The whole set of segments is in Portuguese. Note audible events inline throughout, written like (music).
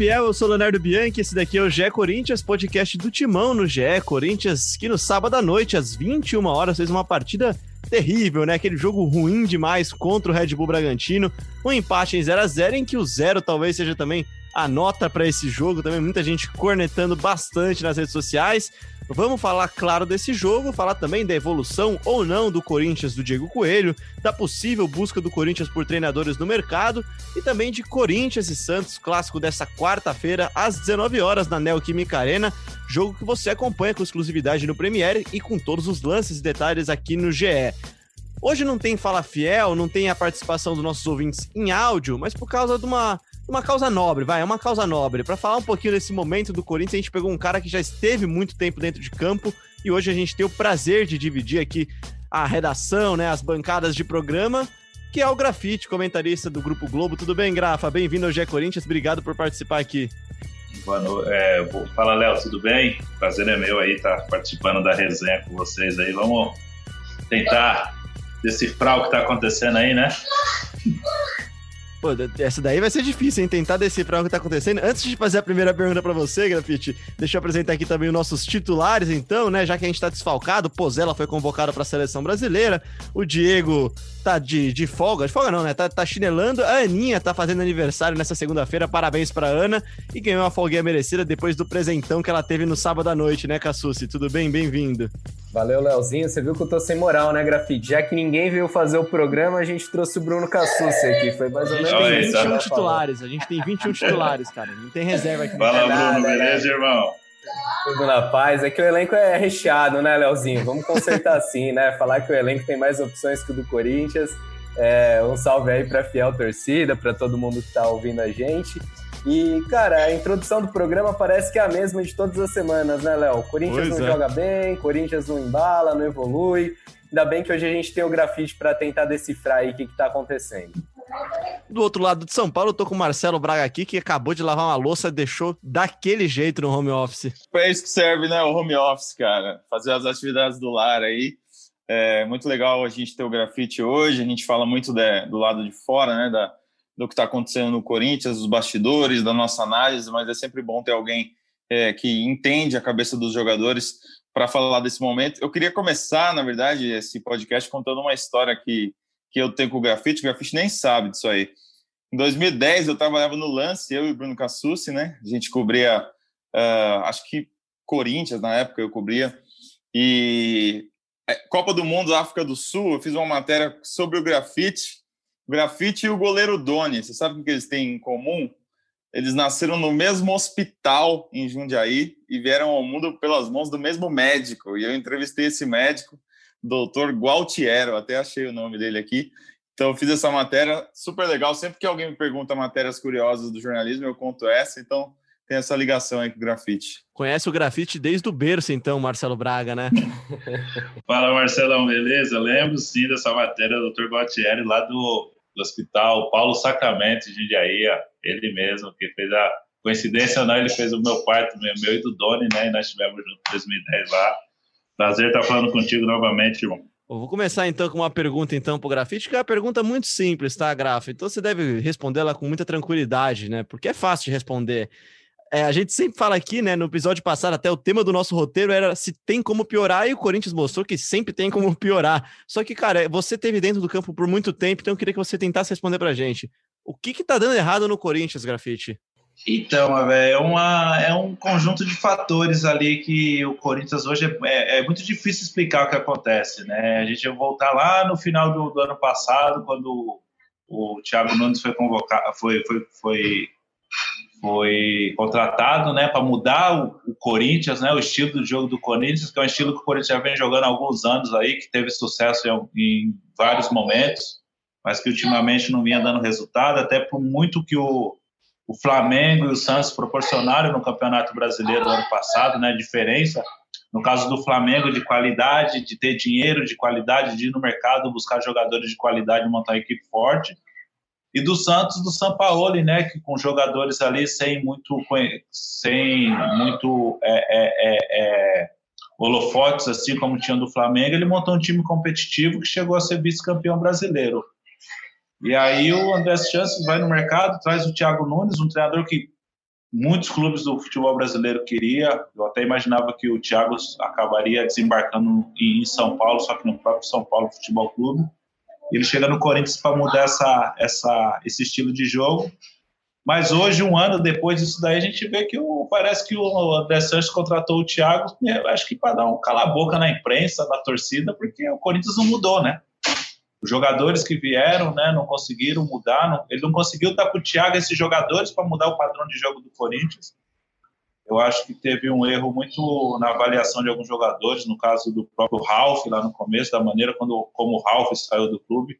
fiel, eu sou Leonardo Bianchi, esse daqui é o GE Corinthians, podcast do Timão no GE Corinthians, que no sábado à noite, às 21 horas, fez uma partida terrível, né? Aquele jogo ruim demais contra o Red Bull Bragantino, um empate em 0 a 0 em que o zero talvez seja também a nota para esse jogo, também muita gente cornetando bastante nas redes sociais. Vamos falar, claro, desse jogo, falar também da evolução ou não do Corinthians do Diego Coelho, da possível busca do Corinthians por treinadores no mercado e também de Corinthians e Santos, clássico dessa quarta-feira, às 19 horas na Neoquímica Arena, jogo que você acompanha com exclusividade no Premiere e com todos os lances e detalhes aqui no GE. Hoje não tem Fala Fiel, não tem a participação dos nossos ouvintes em áudio, mas por causa de uma uma causa nobre, vai, é uma causa nobre. Para falar um pouquinho desse momento do Corinthians, a gente pegou um cara que já esteve muito tempo dentro de campo e hoje a gente tem o prazer de dividir aqui a redação, né, as bancadas de programa, que é o Grafite, comentarista do Grupo Globo. Tudo bem, Grafa? Bem-vindo ao Gé Corinthians, obrigado por participar aqui. Boa noite. É, fala, Léo, tudo bem? Prazer é meu aí estar tá participando da resenha com vocês aí. Vamos tentar decifrar o que está acontecendo aí, né? Pô, essa daí vai ser difícil, hein? Tentar decifrar o que tá acontecendo. Antes de fazer a primeira pergunta para você, Grafite, deixa eu apresentar aqui também os nossos titulares, então, né? Já que a gente tá desfalcado, Pozella foi convocado para a seleção brasileira, o Diego tá de, de folga, de folga não, né? Tá, tá chinelando. A Aninha tá fazendo aniversário nessa segunda-feira, parabéns pra Ana. E ganhou uma folguinha merecida depois do presentão que ela teve no sábado à noite, né, Cassucci? Tudo bem? Bem-vindo. Valeu, Leozinho. Você viu que eu tô sem moral, né, Grafite? Já que ninguém veio fazer o programa, a gente trouxe o Bruno Cassucci aqui. Foi mais ou menos. A gente tem 21 titulares. A gente tem 21 titulares, cara. Não tem reserva aqui. Fala, Bruno. Beleza, irmão? Tudo na paz. É que o elenco é recheado, né, Leozinho? Vamos consertar assim, né? Falar que o elenco tem mais opções que o do Corinthians. É, um salve aí para fiel torcida, para todo mundo que está ouvindo a gente. E, cara, a introdução do programa parece que é a mesma de todas as semanas, né, Léo? Corinthians pois não é. joga bem, Corinthians não embala, não evolui. Ainda bem que hoje a gente tem o grafite para tentar decifrar aí o que, está acontecendo. Do outro lado de São Paulo, eu tô com o Marcelo Braga aqui, que acabou de lavar uma louça e deixou daquele jeito no home office. É isso que serve, né? O home office, cara. Fazer as atividades do lar aí. É muito legal a gente ter o grafite hoje. A gente fala muito de, do lado de fora, né? Da, do que está acontecendo no Corinthians, dos bastidores, da nossa análise, mas é sempre bom ter alguém é, que entende a cabeça dos jogadores para falar desse momento. Eu queria começar, na verdade, esse podcast contando uma história que, que eu tenho com o grafite. O grafite nem sabe disso aí. Em 2010, eu trabalhava no Lance, eu e o Bruno Cassucci, né? A gente cobria, uh, acho que Corinthians, na época eu cobria. E é, Copa do Mundo África do Sul, eu fiz uma matéria sobre o grafite. Grafite e o goleiro Doni, você sabe o que eles têm em comum? Eles nasceram no mesmo hospital em Jundiaí e vieram ao mundo pelas mãos do mesmo médico. E eu entrevistei esse médico, doutor Gualtiero, até achei o nome dele aqui. Então, fiz essa matéria super legal. Sempre que alguém me pergunta matérias curiosas do jornalismo, eu conto essa. Então, tem essa ligação aí com o grafite. Conhece o grafite desde o berço, então, Marcelo Braga, né? (laughs) Fala, Marcelão, beleza? Lembro sim dessa matéria do Dr. Gualtieri lá do, do Hospital Paulo Sacramento de Jundiaí, ele mesmo, que fez a coincidência ou não, ele fez o meu parto, meu, meu e do Doni, né? E nós estivemos juntos em 2010 lá. Prazer estar falando contigo novamente, irmão. vou começar então com uma pergunta então para o grafite, que é uma pergunta muito simples, tá, Grafa? Então você deve respondê-la com muita tranquilidade, né? Porque é fácil de responder. É, a gente sempre fala aqui, né? No episódio passado, até o tema do nosso roteiro era se tem como piorar, e o Corinthians mostrou que sempre tem como piorar. Só que, cara, você teve dentro do campo por muito tempo, então eu queria que você tentasse responder pra gente. O que que tá dando errado no Corinthians, Grafite? Então, é, uma, é um conjunto de fatores ali que o Corinthians hoje é, é, é, muito difícil explicar o que acontece, né? A gente vai voltar lá no final do, do ano passado, quando o, o Thiago Nunes foi convocado, foi, foi, foi foi contratado né, para mudar o, o, Corinthians, né, o estilo do jogo do Corinthians, que é um estilo que o Corinthians já vem jogando há alguns anos aí, que teve sucesso em, em vários momentos, mas que ultimamente não vinha dando resultado, até por muito que o, o Flamengo e o Santos proporcionaram no Campeonato Brasileiro do ano passado, né, diferença. No caso do Flamengo, de qualidade, de ter dinheiro de qualidade, de ir no mercado buscar jogadores de qualidade e montar uma equipe forte e do Santos do Sampaoli, né, que com jogadores ali sem muito sem muito é, é, é, é, holofotes assim como tinha do Flamengo, ele montou um time competitivo que chegou a ser vice-campeão brasileiro. E aí o André Chances vai no mercado, traz o Thiago Nunes, um treinador que muitos clubes do futebol brasileiro queria. Eu até imaginava que o Thiago acabaria desembarcando em São Paulo, só que no próprio São Paulo Futebol Clube. Ele chega no Corinthians para mudar essa, essa, esse estilo de jogo. Mas hoje, um ano depois disso daí, a gente vê que o, parece que o André Santos contratou o Thiago, acho que para dar um cala-boca na imprensa, na torcida, porque o Corinthians não mudou, né? Os jogadores que vieram, né, não conseguiram mudar, não, ele não conseguiu dar para o Thiago esses jogadores para mudar o padrão de jogo do Corinthians. Eu acho que teve um erro muito na avaliação de alguns jogadores, no caso do próprio Ralf, lá no começo, da maneira quando, como o Ralf saiu do clube.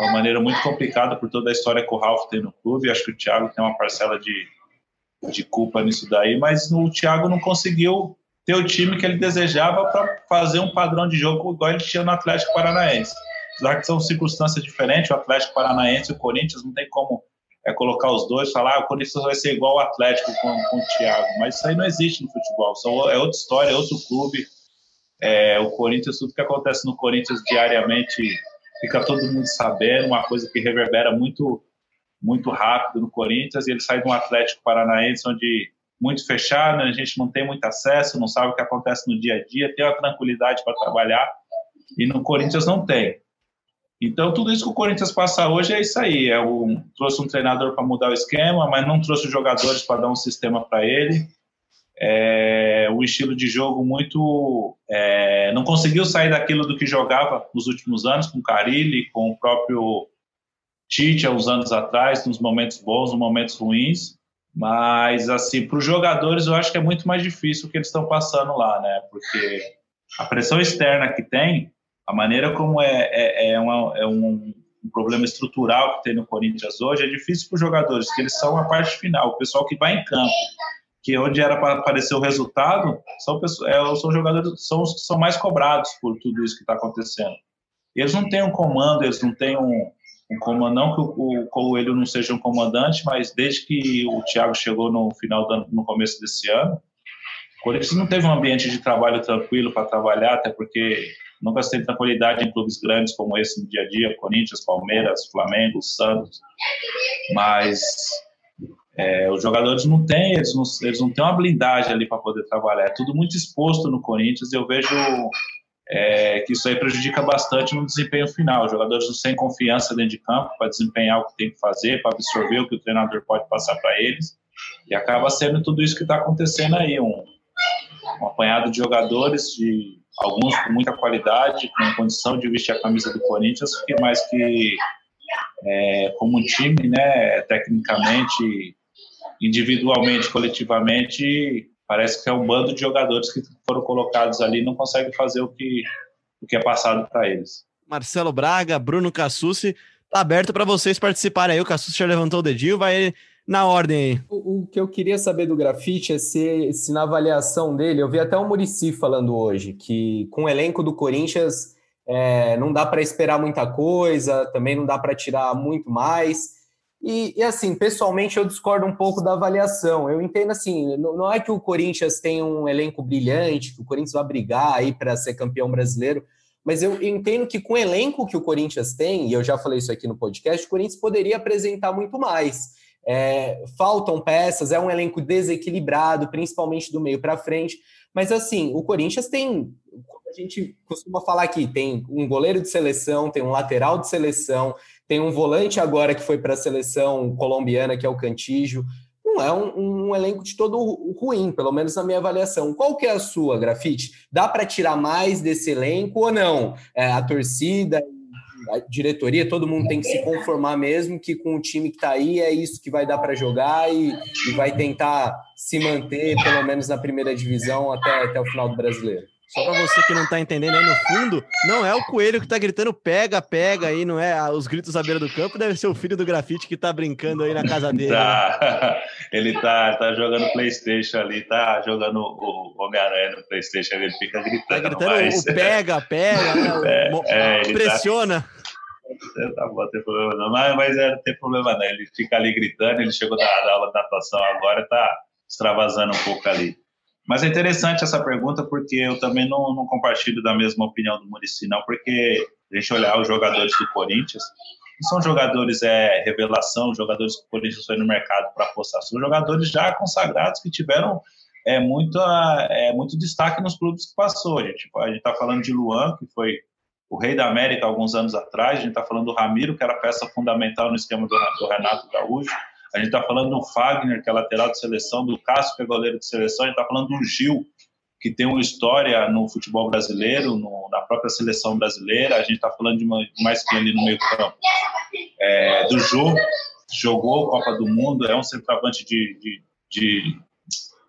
Uma maneira muito complicada por toda a história que o Ralf tem no clube. Acho que o Thiago tem uma parcela de, de culpa nisso daí, mas o Thiago não conseguiu ter o time que ele desejava para fazer um padrão de jogo igual ele tinha no Atlético Paranaense apesar que são circunstâncias diferentes, o Atlético Paranaense e o Corinthians não tem como é, colocar os dois, falar ah, o Corinthians vai ser igual ao Atlético com, com o Thiago, mas isso aí não existe no futebol, são, é outra história, é outro clube. É, o Corinthians, tudo que acontece no Corinthians diariamente fica todo mundo sabendo, uma coisa que reverbera muito muito rápido no Corinthians, e ele sai de um Atlético Paranaense onde muito fechado, a gente não tem muito acesso, não sabe o que acontece no dia a dia, tem uma tranquilidade para trabalhar, e no Corinthians não tem. Então, tudo isso que o Corinthians passa hoje é isso aí. É um, trouxe um treinador para mudar o esquema, mas não trouxe jogadores para dar um sistema para ele. É, o estilo de jogo muito. É, não conseguiu sair daquilo do que jogava nos últimos anos, com o Carilli, com o próprio Tite, há uns anos atrás, nos momentos bons, nos momentos ruins. Mas, assim, para os jogadores, eu acho que é muito mais difícil o que eles estão passando lá, né? Porque a pressão externa que tem a maneira como é, é, é, uma, é um, um, problema estrutural que tem no Corinthians hoje é difícil para os jogadores, que eles são a parte final, o pessoal que vai em campo, que onde era para aparecer o resultado, são, pessoas, é, são jogadores são os que são mais cobrados por tudo isso que está acontecendo. Eles não têm um comando, eles não têm um, um comando, não que o, o Coelho não seja um comandante, mas desde que o Thiago chegou no final do, no começo desse ano, o Corinthians não teve um ambiente de trabalho tranquilo para trabalhar, até porque Nunca se tem tranquilidade em clubes grandes como esse no dia a dia, Corinthians, Palmeiras, Flamengo, Santos. Mas é, os jogadores não têm, eles não, eles não têm uma blindagem ali para poder trabalhar. É tudo muito exposto no Corinthians eu vejo é, que isso aí prejudica bastante no desempenho final. Os jogadores não têm confiança dentro de campo para desempenhar o que tem que fazer, para absorver o que o treinador pode passar para eles. E acaba sendo tudo isso que está acontecendo aí, um, um apanhado de jogadores de alguns com muita qualidade, com condição de vestir a camisa do Corinthians, mais que é, como um time, né, tecnicamente, individualmente, coletivamente, parece que é um bando de jogadores que foram colocados ali não conseguem fazer o que, o que é passado para eles. Marcelo Braga, Bruno Cassucci, tá aberto para vocês participarem aí. O Cassucci já levantou o dedinho, vai na ordem O, o, que eu queria saber do grafite é se, se na avaliação dele, eu vi até o Murici falando hoje, que com o elenco do Corinthians é, não dá para esperar muita coisa, também não dá para tirar muito mais. E, e, assim, pessoalmente eu discordo um pouco da avaliação. Eu entendo assim, não, não é que o Corinthians tem um elenco brilhante, que o Corinthians vai brigar aí para ser campeão brasileiro, mas eu entendo que com o elenco que o Corinthians tem, e eu já falei isso aqui no podcast, o Corinthians poderia apresentar muito mais. É, faltam peças, é um elenco desequilibrado, principalmente do meio para frente. Mas assim, o Corinthians tem, a gente costuma falar aqui, tem um goleiro de seleção, tem um lateral de seleção, tem um volante agora que foi para a seleção colombiana, que é o Cantígio. Não é um, um, elenco de todo ruim, pelo menos na minha avaliação. Qual que é a sua, Grafite? Dá para tirar mais desse elenco ou não? É, a torcida a diretoria, todo mundo tem que se conformar mesmo que com o time que está aí é isso que vai dar para jogar e, e, vai tentar se manter pelo menos na primeira divisão até, até o final do brasileiro. Só para você que não tá entendendo aí no fundo, não é o coelho que tá gritando pega, pega aí, não é os gritos à beira do campo, deve ser o filho do grafite que tá brincando aí na casa (laughs) dele. Tá. Né? (laughs) Ele tá, tá jogando Playstation ali, tá jogando o Homem-Aranha no Playstation, ele fica gritando. Tá gritando mas... o pega, pega, né? (laughs) é, é, pressiona. Tá... Tá bom, tem problema não. Mas, mas é, não tem problema não. Ele fica ali gritando, ele chegou da, da aula de natação agora, tá extravasando um pouco ali. Mas é interessante essa pergunta porque eu também não, não compartilho da mesma opinião do Murici, não, porque a gente olhar os jogadores do Corinthians, são jogadores é, revelação, jogadores que o Corinthians foi no mercado para apostar, são jogadores já consagrados que tiveram é, muito, é, muito destaque nos clubes que passou. A gente está falando de Luan, que foi o rei da América alguns anos atrás, a gente está falando do Ramiro, que era peça fundamental no esquema do, do Renato Gaúcho, a gente está falando do Fagner, que é lateral de seleção, do Cássio, que é goleiro de seleção, a gente está falando do Gil, que tem uma história no futebol brasileiro, no, na própria seleção brasileira. A gente está falando de uma, mais que ali no meio campo. É, do Jô, jogou Copa do Mundo, é um centroavante de, de, de,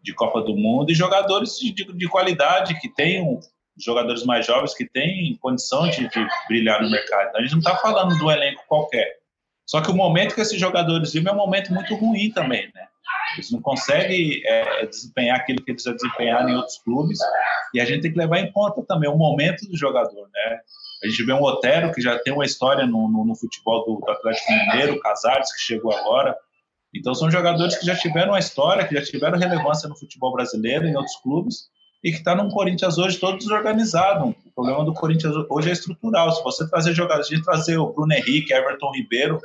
de Copa do Mundo, e jogadores de, de, de qualidade, que tem um, jogadores mais jovens que têm condição de, de brilhar no mercado. Então, a gente não está falando do elenco qualquer. Só que o momento que esses jogadores vivem é um momento muito ruim também, né? Eles não conseguem é, desempenhar aquilo que eles já desempenharam em outros clubes. E a gente tem que levar em conta também o momento do jogador, né? A gente vê um Otero que já tem uma história no, no, no futebol do, do, Atlético Mineiro, o Casares, que chegou agora. Então, são jogadores que já tiveram uma história, que já tiveram relevância no futebol brasileiro, em outros clubes, e que está no Corinthians hoje todo desorganizado. O problema do Corinthians hoje é estrutural. Se você trazer jogadores, de trazer o Bruno Henrique, Everton Ribeiro,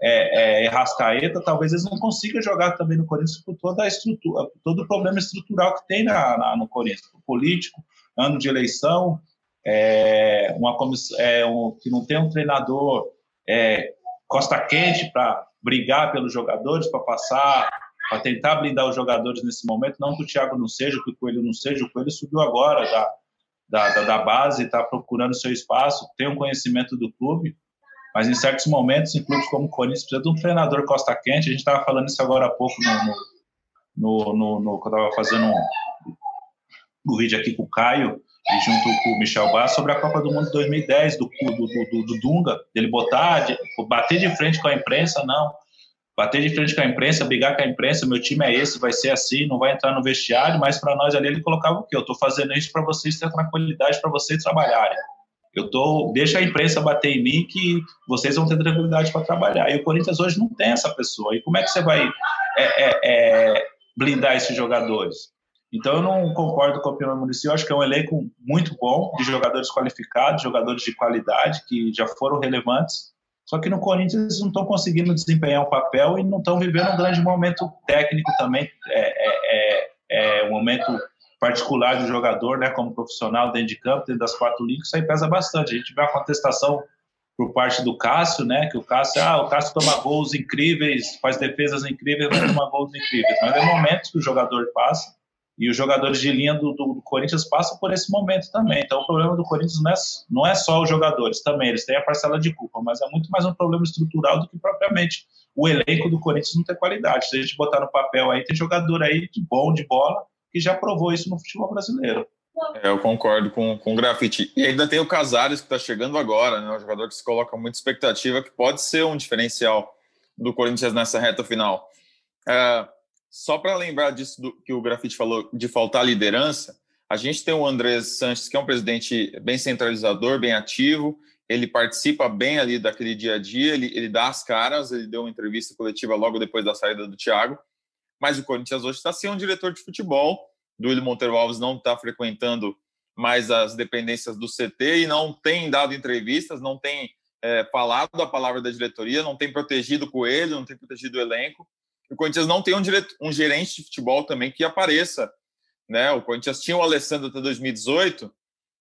é, é, Rascaeta, talvez eles não consigam jogar também no Corinthians por toda a estrutura, por todo o problema estrutural que tem na, na no Corinthians, político, ano de eleição, é, uma é, um, que não tem um treinador é, costa quente para brigar pelos jogadores, para passar, para tentar blindar os jogadores nesse momento. Não que o Thiago não seja, que o Coelho não seja, o Coelho subiu agora da, da, da, da base, está procurando seu espaço, tem um conhecimento do clube, mas em certos momentos, em clubes como o Corinthians, precisa de um treinador costa quente. A gente estava falando isso agora há pouco no, no, no, no quando eu estava fazendo um, um vídeo aqui com o Caio e junto com o Michel Bass sobre a Copa do Mundo 2010 do, do, do, do Dunga, dele botar, de, bater de frente com a imprensa, não. Bater de frente com a imprensa, brigar com a imprensa, meu time é esse, vai ser assim, não vai entrar no vestiário, mas para nós ali ele colocava o quê? Eu estou fazendo isso para vocês terem tranquilidade, para vocês trabalharem. Eu tô, deixa a imprensa bater em mim que vocês vão ter tranquilidade para trabalhar. E o Corinthians hoje não tem essa pessoa. E como é que você vai é, é, é, blindar esses jogadores? Então eu não concordo com a opinião do Muricy. Eu acho que é um elenco muito bom de jogadores qualificados, jogadores de qualidade que já foram relevantes. Só que no Corinthians eles não estão conseguindo desempenhar um papel e não estão vivendo um grande momento técnico também. É, é, é, é um momento particular do jogador, né, como profissional dentro de campo, dentro das quatro linhas, isso aí pesa bastante. A gente vê uma contestação por parte do Cássio, né, que o Cássio, ah, o Cássio toma gols incríveis, faz defesas incríveis, toma gols incríveis. Mas é momentos que o jogador passa e os jogadores de linha do, do, do, Corinthians passam por esse momento também. Então, o problema do Corinthians não é, não é só os jogadores, também eles têm a parcela de culpa, mas é muito mais um problema estrutural do que propriamente o elenco do Corinthians não ter qualidade. Se a gente botar no papel aí, tem jogador aí de bom de bola, que já provou isso no futebol brasileiro. É, eu concordo com, com o grafite. E ainda tem o Casares que está chegando agora, né? Um jogador que se coloca muita expectativa, que pode ser um diferencial do Corinthians nessa reta final. É, só para lembrar disso do, que o grafite falou, de faltar liderança, a gente tem o Andrés Sanches, que é um presidente bem centralizador, bem ativo, ele participa bem ali daquele dia a dia, ele, ele dá as caras, ele deu uma entrevista coletiva logo depois da saída do Thiago, mas o Corinthians hoje está sem um diretor de futebol. Duílio Monteiro Alves não está frequentando mais as dependências do CT e não tem dado entrevistas, não tem é, falado a palavra da diretoria, não tem protegido o Coelho, não tem protegido o elenco. O Corinthians não tem um, direto, um gerente de futebol também que apareça. Né? O Corinthians tinha o Alessandro até 2018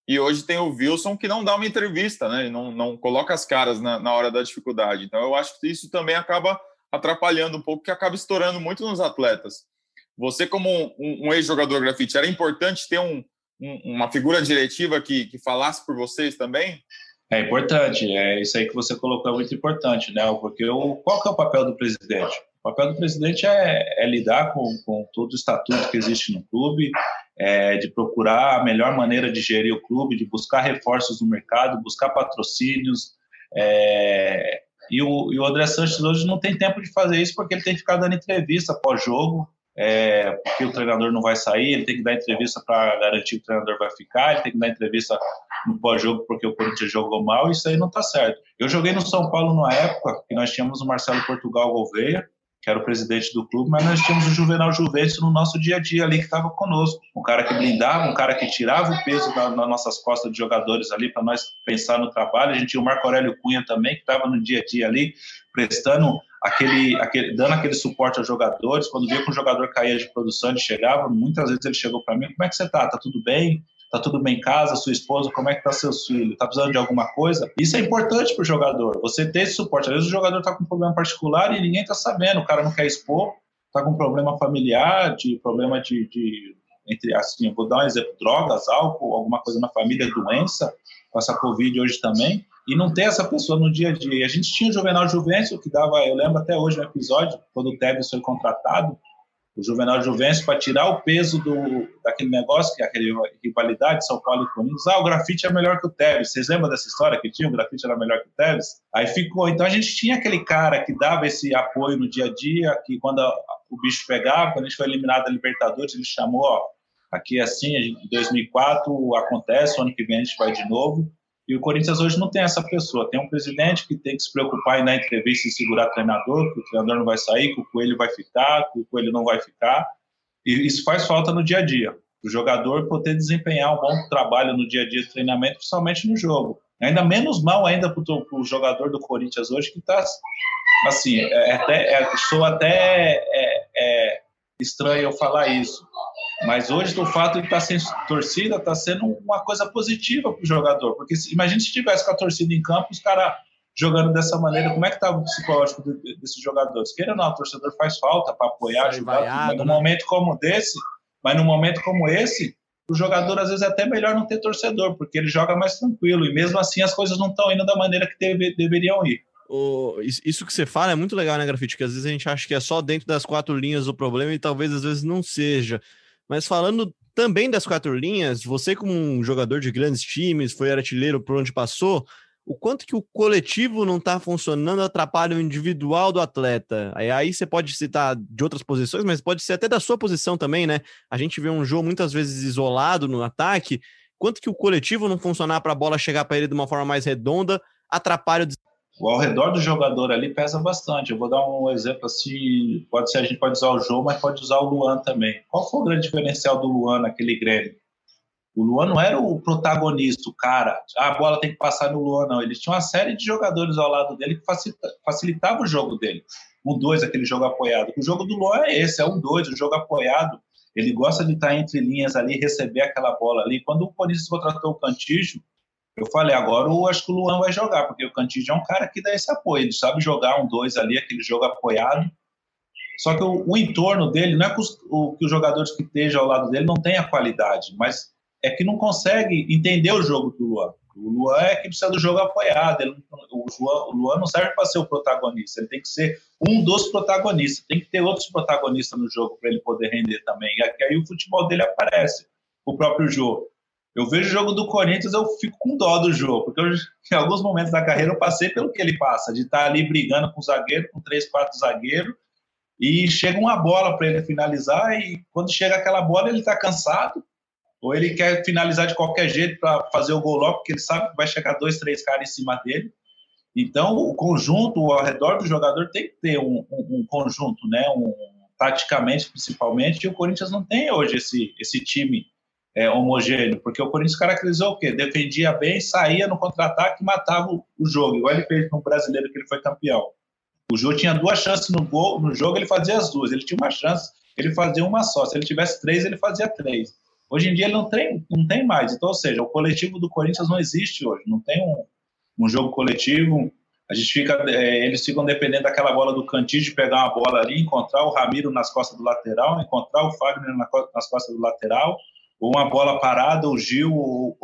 e hoje tem o Wilson que não dá uma entrevista, né? não, não coloca as caras na, na hora da dificuldade. Então eu acho que isso também acaba atrapalhando um pouco, que acaba estourando muito nos atletas. Você, como um, um ex-jogador grafite, era importante ter um, um, uma figura diretiva que, que falasse por vocês também? É importante, é isso aí que você colocou é muito importante, né? Porque o, qual que é o papel do presidente? O papel do presidente é, é lidar com, com, todo o estatuto que existe no clube, é, de procurar a melhor maneira de gerir o clube, de buscar reforços no mercado, buscar patrocínios, é, e o, e o André Sanches hoje não tem tempo de fazer isso porque ele tem que ficar dando entrevista pós-jogo, é, porque o treinador não vai sair, ele tem que dar entrevista para garantir que o treinador vai ficar, ele tem que dar entrevista no pós-jogo porque o Corinthians jogou mal, isso aí não está certo. Eu joguei no São Paulo na época que nós tínhamos o Marcelo Portugal Gouveia, que era o presidente do clube, mas nós tínhamos o Juvenal Juventus no nosso dia a dia ali que estava conosco. Um cara que blindava, um cara que tirava o peso das nossas costas de jogadores ali para nós pensar no trabalho. A gente tinha o Marco Aurélio Cunha também, que estava no dia a dia ali, prestando aquele, aquele, dando aquele suporte aos jogadores. Quando via que um jogador caía de produção, ele chegava, muitas vezes ele chegou para mim, como é que você tá? Tá tudo bem? Tá tudo bem em casa? Sua esposa, como é que tá seus filhos? Tá precisando de alguma coisa? Isso é importante para o jogador, você ter esse suporte. Às vezes o jogador tá com um problema particular e ninguém tá sabendo, o cara não quer expor, tá com problema familiar, de problema de, de entre assim, vou dar um exemplo, drogas, álcool, alguma coisa na família, doença, com essa Covid hoje também, e não ter essa pessoa no dia a dia. A gente tinha o Juvenal Juvencio, que dava, eu lembro até hoje no episódio, quando o Tevez foi contratado, o Juvenal Juvencio, para tirar o peso do, daquele negócio, que é aquele rivalidade São Paulo e Corinthians, ah, o grafite é melhor que o Tevez. Vocês lembram dessa história que tinha? O grafite era melhor que o Tevez? Aí ficou. Então a gente tinha aquele cara que dava esse apoio no dia a dia, que quando a, o bicho pegava, quando a gente foi eliminado da Libertadores, ele chamou, ó, aqui é assim, em 2004 acontece, ano que vem a gente vai de novo. E o Corinthians hoje não tem essa pessoa. Tem um presidente que tem que se preocupar em dar entrevista e segurar treinador, que o treinador não vai sair, que o Coelho vai ficar, que o Coelho não vai ficar. E isso faz falta no dia a dia. O jogador poder desempenhar um bom trabalho no dia a dia de treinamento, principalmente no jogo. Ainda menos mal ainda para o jogador do Corinthians hoje, que está assim, é, até, é, sou até é, é, estranho eu falar isso, mas hoje, o fato de estar sem torcida está sendo uma coisa positiva para o jogador. Porque se, imagine se tivesse com a torcida em campo, os caras jogando dessa maneira, como é que está o psicológico desses jogadores? Queira ou não, o torcedor faz falta para apoiar, ajudar. Vaiado, mas num né? momento como desse, mas num momento como esse, o jogador às vezes é até melhor não ter torcedor, porque ele joga mais tranquilo. E mesmo assim as coisas não estão indo da maneira que deve, deveriam ir. O, isso que você fala é muito legal, né, Grafite? Que às vezes a gente acha que é só dentro das quatro linhas o problema e talvez às vezes não seja. Mas falando também das quatro linhas, você como um jogador de grandes times, foi artilheiro por onde passou, o quanto que o coletivo não está funcionando atrapalha o individual do atleta. Aí, aí você pode citar de outras posições, mas pode ser até da sua posição também, né? A gente vê um jogo muitas vezes isolado no ataque. Quanto que o coletivo não funcionar para a bola chegar para ele de uma forma mais redonda atrapalha o o ao redor do jogador ali pesa bastante. Eu vou dar um exemplo assim, pode ser a gente pode usar o João, mas pode usar o Luan também. Qual foi o grande diferencial do Luan naquele Grêmio? O Luan não era o protagonista, o cara. Ah, a bola tem que passar no Luan, não. Ele tinha uma série de jogadores ao lado dele que facilita, facilitava o jogo dele. Um dois, aquele jogo apoiado. O jogo do Luan é esse, é um dois, o jogo apoiado. Ele gosta de estar entre linhas ali, receber aquela bola ali. Quando o Corinthians contratou o Cantígio, eu falei, agora eu acho que o Luan vai jogar, porque o Cantígio é um cara que dá esse apoio, ele sabe jogar um dois ali, aquele jogo apoiado. Só que o, o entorno dele, não é que os, o, que os jogadores que estejam ao lado dele não tenham qualidade, mas é que não consegue entender o jogo do Luan. O Luan é que precisa do jogo apoiado. Ele, o, Luan, o Luan não serve para ser o protagonista, ele tem que ser um dos protagonistas. Tem que ter outros protagonistas no jogo para ele poder render também. E aí o futebol dele aparece. O próprio jogo. Eu vejo o jogo do Corinthians, eu fico com dó do jogo, porque eu, em alguns momentos da carreira eu passei pelo que ele passa, de estar ali brigando com o zagueiro, com três, quatro zagueiros, e chega uma bola para ele finalizar, e quando chega aquela bola ele está cansado, ou ele quer finalizar de qualquer jeito para fazer o gol logo, porque ele sabe que vai chegar dois, três caras em cima dele. Então, o conjunto ao redor do jogador tem que ter um, um, um conjunto, né? Um, taticamente, principalmente, e o Corinthians não tem hoje esse, esse time é, homogêneo, porque o Corinthians caracterizou o quê? Defendia bem, saía no contra-ataque e matava o jogo, igual ele fez no brasileiro que ele foi campeão. O Jô tinha duas chances no gol, no jogo ele fazia as duas, ele tinha uma chance, ele fazia uma só. Se ele tivesse três, ele fazia três. Hoje em dia ele não tem, não tem mais. Então, ou seja, o coletivo do Corinthians não existe hoje, não tem um, um jogo coletivo. A gente fica, é, eles ficam dependendo daquela bola do cantinho de pegar uma bola ali, encontrar o Ramiro nas costas do lateral, encontrar o Fagner nas costas do lateral, ou uma bola parada, o Gil ou,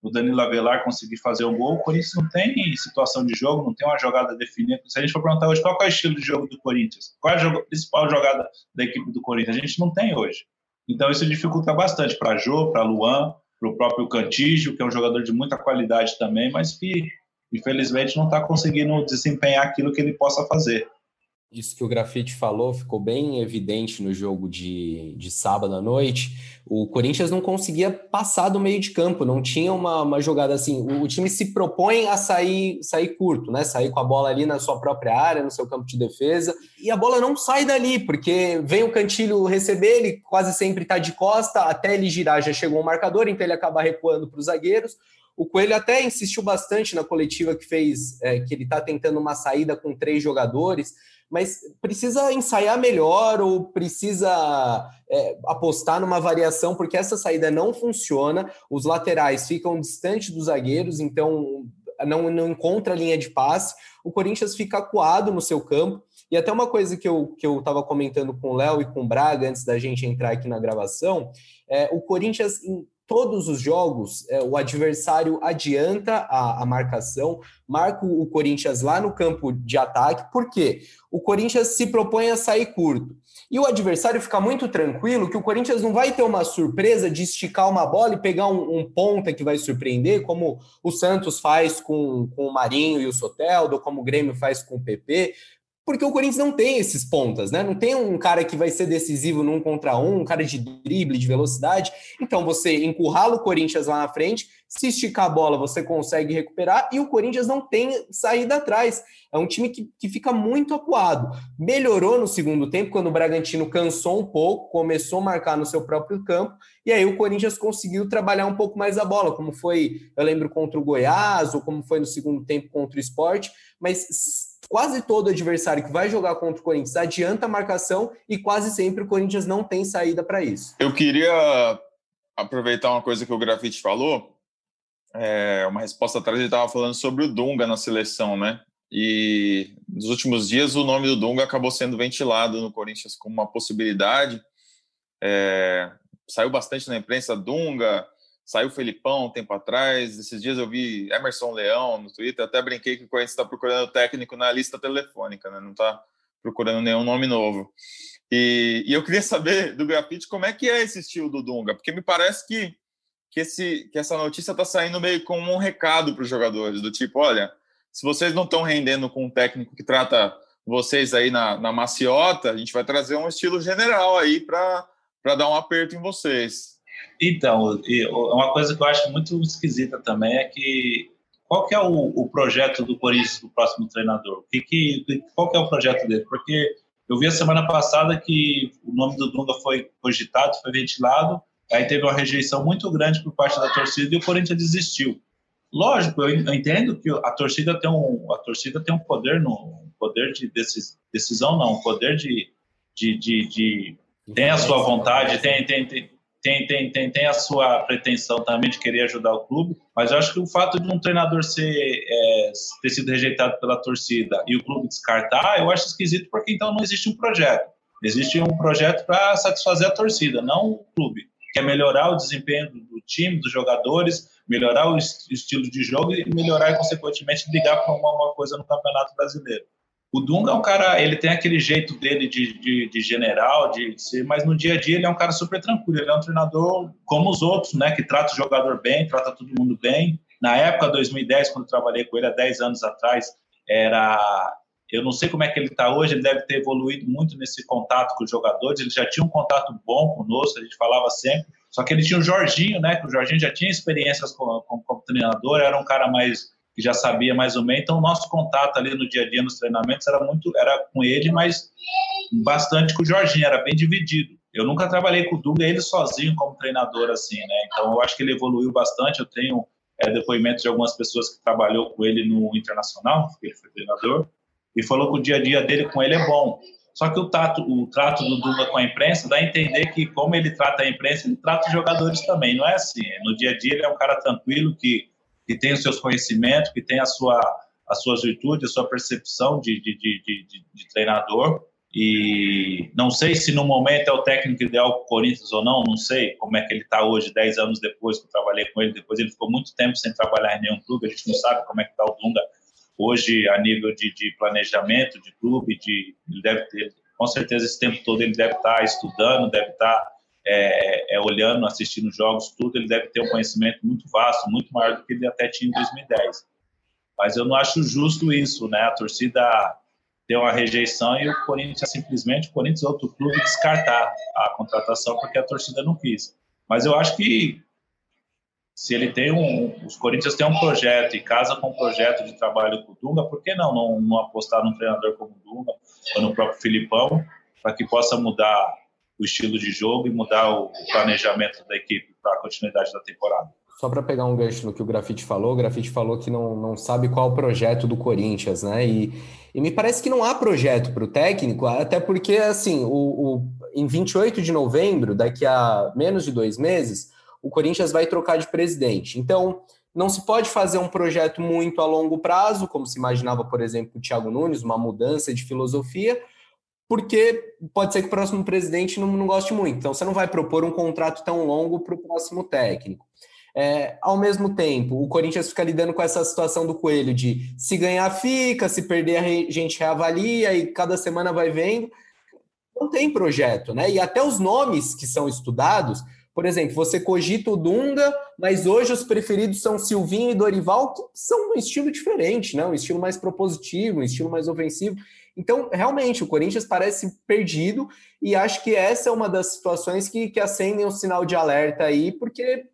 o Danilo Avelar conseguir fazer o gol, o Corinthians não tem situação de jogo, não tem uma jogada definida. Se a gente for perguntar hoje qual é o estilo de jogo do Corinthians, qual é a principal jogada da equipe do Corinthians, a gente não tem hoje. Então isso dificulta bastante para Jô, para Luan, para o próprio Cantígio, que é um jogador de muita qualidade também, mas que infelizmente não está conseguindo desempenhar aquilo que ele possa fazer. Isso que o Grafite falou ficou bem evidente no jogo de, de sábado à noite. O Corinthians não conseguia passar do meio de campo, não tinha uma, uma jogada assim. O, o, time se propõe a sair, sair curto, né? Sair com a bola ali na sua própria área, no seu campo de defesa, e a bola não sai dali, porque vem o Cantilho receber, ele quase sempre está de costa, até ele girar já chegou o marcador, então ele acaba recuando para os zagueiros. O Coelho até insistiu bastante na coletiva que fez, é, que ele está tentando uma saída com três jogadores mas precisa ensaiar melhor ou precisa é, apostar numa variação, porque essa saída não funciona, os laterais ficam distantes dos zagueiros, então não, não encontra linha de passe, o Corinthians fica acuado no seu campo, e até uma coisa que eu que eu estava comentando com o Léo e com o Braga antes da gente entrar aqui na gravação, é, o Corinthians todos os jogos, é, o adversário adianta a, a, marcação, marca o Corinthians lá no campo de ataque, porque o Corinthians se propõe a sair curto. E o adversário fica muito tranquilo que o Corinthians não vai ter uma surpresa de esticar uma bola e pegar um, um ponta que vai surpreender, como o Santos faz com, com o Marinho e o Soteldo, como o Grêmio faz com o PP porque o Corinthians não tem esses pontas, né? Não tem um cara que vai ser decisivo num contra um, um cara de drible, de velocidade. Então você encurrala o Corinthians lá na frente, se esticar a bola você consegue recuperar e o Corinthians não tem saída atrás. É um time que, que fica muito acuado. Melhorou no segundo tempo, quando o Bragantino cansou um pouco, começou a marcar no seu próprio campo, e aí o Corinthians conseguiu trabalhar um pouco mais a bola, como foi, eu lembro, contra o Goiás, ou como foi no segundo tempo contra o Esporte, mas quase todo adversário que vai jogar contra o Corinthians adianta a marcação e quase sempre o Corinthians não tem saída para isso. Eu queria aproveitar uma coisa que o Grafite falou. É, uma resposta atrás ele estava falando sobre o Dunga na seleção, né? E nos últimos dias o nome do Dunga acabou sendo ventilado no Corinthians como uma possibilidade. É, saiu bastante na imprensa Dunga, Saiu o Felipão um tempo atrás. Esses dias eu vi Emerson Leão no Twitter. Até brinquei que o Corinthians está procurando técnico na lista telefônica, né? Não está procurando nenhum nome novo. E, e, eu queria saber do Grafite como é que é esse estilo do Dunga, porque me parece que, que, esse, que essa notícia está saindo meio como um recado para os jogadores, do tipo, olha, se vocês não estão rendendo com um técnico que trata vocês aí na, na maciota, a gente vai trazer um estilo general aí para dar um aperto em vocês. Então, uma coisa que eu acho muito esquisita também é que qual que é o, o projeto do Corinthians do próximo treinador? Que, que, qual que é o projeto dele? Porque eu vi a semana passada que o nome do Dunga foi cogitado, foi ventilado, aí teve uma rejeição muito grande por parte da torcida e o Corinthians desistiu. Lógico, eu entendo que a torcida tem um, a torcida tem um poder no um poder de decisão, não, um poder de, de, de, de tem a sua vontade, tem, tem, tem tem, tem, tem, tem a sua pretensão também de querer ajudar o clube, mas eu acho que o fato de um treinador ser, é, ter sido rejeitado pela torcida e o clube descartar, eu acho esquisito, porque então não existe um projeto. Existe um projeto para satisfazer a torcida, não o clube. Que é melhorar o desempenho do, time, dos jogadores, melhorar o est estilo de jogo e melhorar, consequentemente, brigar por uma, uma coisa no Campeonato Brasileiro. O Dunga é um cara, ele tem aquele jeito dele de, de, de, general, de ser, mas no dia a dia ele é um cara super tranquilo. Ele é um treinador como os outros, né? Que trata o jogador bem, trata todo mundo bem. Na época, 2010, quando trabalhei com ele há 10 anos atrás, era. Eu não sei como é que ele está hoje, ele deve ter evoluído muito nesse contato com os jogadores. Ele já tinha um contato bom conosco, a gente falava sempre. Só que ele tinha o Jorginho, né? Que o Jorginho já tinha experiências como, como, como treinador, era um cara mais que já sabia mais ou menos. Então, o nosso contato ali no dia a dia, nos treinamentos, era muito era com ele, mas bastante com o Jorginho, era bem dividido. Eu nunca trabalhei com o Dunga, ele sozinho como treinador, assim, né? Então, eu acho que ele evoluiu bastante. Eu tenho é, depoimentos de algumas pessoas que trabalhou com ele no Internacional, porque ele foi treinador, e falou que o dia a dia dele com ele é bom. Só que o, tato, o trato do Dunga com a imprensa dá a entender que, como ele trata a imprensa, ele trata os jogadores também. Não é assim. No dia a dia, ele é um cara tranquilo que que tem os seus conhecimentos, que tem a sua, as suas virtudes, a sua percepção de, de, de, de, treinador. E não sei se no momento é o técnico ideal para o Corinthians ou não, não sei como é que ele está hoje, 10 anos depois que eu trabalhei com ele. Depois ele ficou muito tempo sem trabalhar em nenhum clube, a gente não sabe como é que está o Dunga hoje a nível de, de, planejamento de clube. De, ele deve ter, com certeza, esse tempo todo ele deve estar tá estudando, deve estar tá é, é, olhando, assistindo jogos, tudo, ele deve ter um conhecimento muito vasto, muito maior do que ele até tinha em 2010. Mas eu não acho justo isso, né? A torcida ter uma rejeição e o Corinthians simplesmente, o Corinthians outro clube descartar a contratação porque a torcida não quis. Mas eu acho que se ele tem um, os Corinthians têm um projeto e casa com um projeto de trabalho com o Dunga, por que não, não, não apostar num treinador como o Dunga ou no próprio Filipão para que possa mudar o estilo de jogo e mudar o, planejamento da equipe para a continuidade da temporada? Só para pegar um gancho no que o Grafite falou, o Grafite falou que não, não sabe qual o projeto do Corinthians, né? E, e me parece que não há projeto para o técnico, até porque, assim, o, o, em 28 de novembro, daqui a menos de dois meses, o Corinthians vai trocar de presidente. Então, não se pode fazer um projeto muito a longo prazo, como se imaginava, por exemplo, o Thiago Nunes, uma mudança de filosofia, porque pode ser que o próximo presidente não, não goste muito. Então, você não vai propor um contrato tão longo para o próximo técnico. É, ao mesmo tempo, o Corinthians fica lidando com essa situação do Coelho de se ganhar fica, se perder a gente reavalia e cada semana vai vendo. Não tem projeto, né? E até os nomes que são estudados, por exemplo, você cogita o Dunga, mas hoje os preferidos são Silvinho e Dorival, que são um estilo diferente, né? Um estilo mais propositivo, um estilo mais ofensivo. Então, realmente, o Corinthians parece perdido e acho que essa é uma das situações que, que acendem o sinal de alerta aí, porque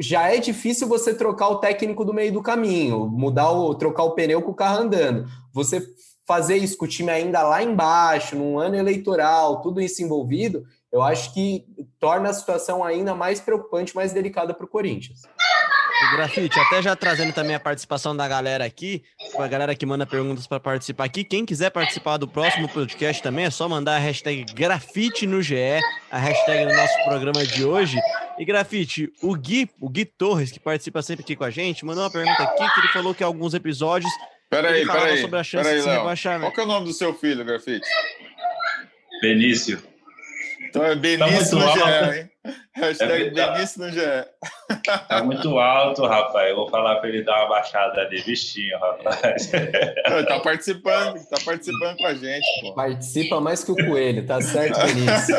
já é difícil você trocar o técnico do meio do caminho, mudar o trocar o pneu com o carro andando. Você fazer isso com o time ainda lá embaixo, num ano eleitoral, tudo isso envolvido, eu acho que torna a situação ainda mais preocupante, mais delicada para o Corinthians. O Grafite, até já trazendo também a participação da galera aqui, a galera que manda perguntas para participar aqui. Quem quiser participar do próximo podcast também é só mandar a hashtag grafite no GE, a hashtag do nosso programa de hoje. E Grafite, o Gui, o Gui Torres, que participa sempre aqui com a gente, mandou uma pergunta aqui que ele falou que alguns episódios. Peraí, peraí. Sobre a chance peraí, de Léo. Qual que é o nome do seu filho, Grafite? Benício. Então é Benício tá no GE, hein? Hashtag é Benício no GE. Tá muito alto, rapaz. Eu vou falar para ele dar uma baixada ali, bichinho, rapaz. tá participando, tá participando com a gente, pô. Participa mais que o Coelho, tá certo, (laughs) Benício?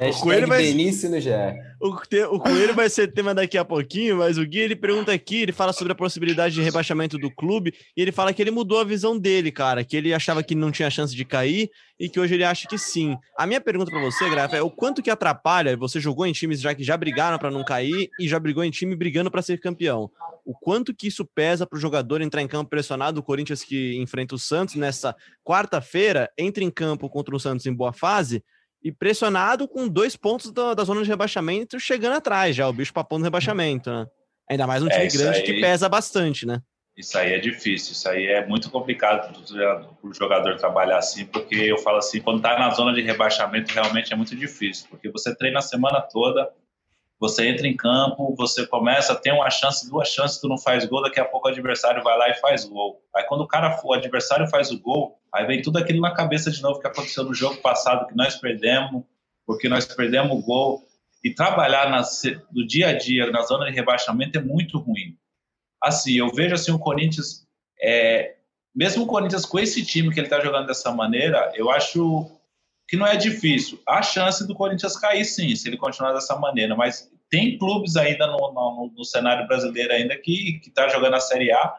o Coelho vai... Benício no GE. O, o Coelho vai ser tema daqui a pouquinho, mas o Gui, ele pergunta aqui, ele fala sobre a possibilidade de rebaixamento do clube, e ele fala que ele mudou a visão dele, cara, que ele achava que não tinha chance de cair, e que hoje ele acha que sim. A minha pergunta para você, Grafa, é o quanto que atrapalha, você jogou em times já que já brigaram para não cair, e já brigou em time brigando para ser campeão. O quanto que isso pesa para o jogador entrar em campo pressionado, o Corinthians que enfrenta o Santos nessa quarta-feira, entra em campo contra o Santos em boa fase, e pressionado com dois pontos da, da, zona de rebaixamento chegando atrás já, o bicho papão no rebaixamento, né? Ainda mais um é, time é, grande aí, que pesa bastante, né? Isso aí é difícil, isso aí é muito complicado para o jogador trabalhar assim, porque eu falo assim, quando está na zona de rebaixamento realmente é muito difícil, porque você treina a semana toda, você entra em campo, você começa, tem uma chance, duas chances, tu não faz gol, daqui a pouco o adversário vai lá e faz gol. Aí quando o cara, o adversário faz o gol, Aí vem tudo aquilo na cabeça de novo que aconteceu no jogo passado, que nós perdemos, porque nós perdemos o gol. E trabalhar no dia a dia, na zona de rebaixamento, é muito ruim. Assim, eu vejo assim o Corinthians, é, mesmo o Corinthians com esse time que ele está jogando dessa maneira, eu acho que não é difícil. Há chance do Corinthians cair, sim, se ele continuar dessa maneira, mas tem clubes ainda no, no, no cenário brasileiro ainda que está jogando a Série A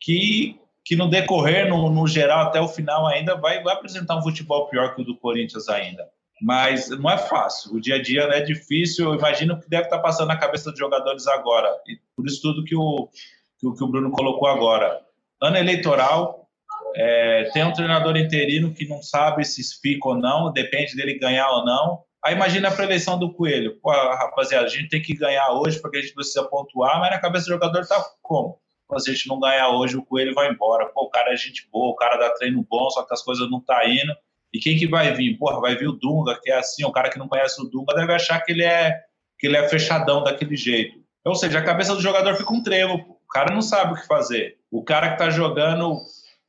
que que no decorrer, no, no, geral, até o final ainda, vai, vai apresentar um futebol pior que o do Corinthians ainda. Mas não é fácil. O dia a dia é difícil. Eu imagino que deve estar passando na cabeça dos jogadores agora. E por isso tudo que o, que o, que o Bruno colocou agora. Ano eleitoral, é, tem um treinador interino que não sabe se fica ou não, depende dele ganhar ou não. Aí imagina a prevenção do Coelho. Pô, rapaziada, a gente tem que ganhar hoje porque a gente precisa pontuar, mas na cabeça do jogador tá como? se a gente não ganhar hoje, o Coelho vai embora. Pô, o cara é gente boa, o cara dá treino bom, só que as coisas não tá indo. E quem que vai vir? Porra, vai vir o Dunga, que é assim, o cara que não conhece o Dunga deve achar que ele é, que ele é fechadão daquele jeito. Ou seja, a cabeça do jogador fica um trevo. O cara não sabe o que fazer. O cara que tá jogando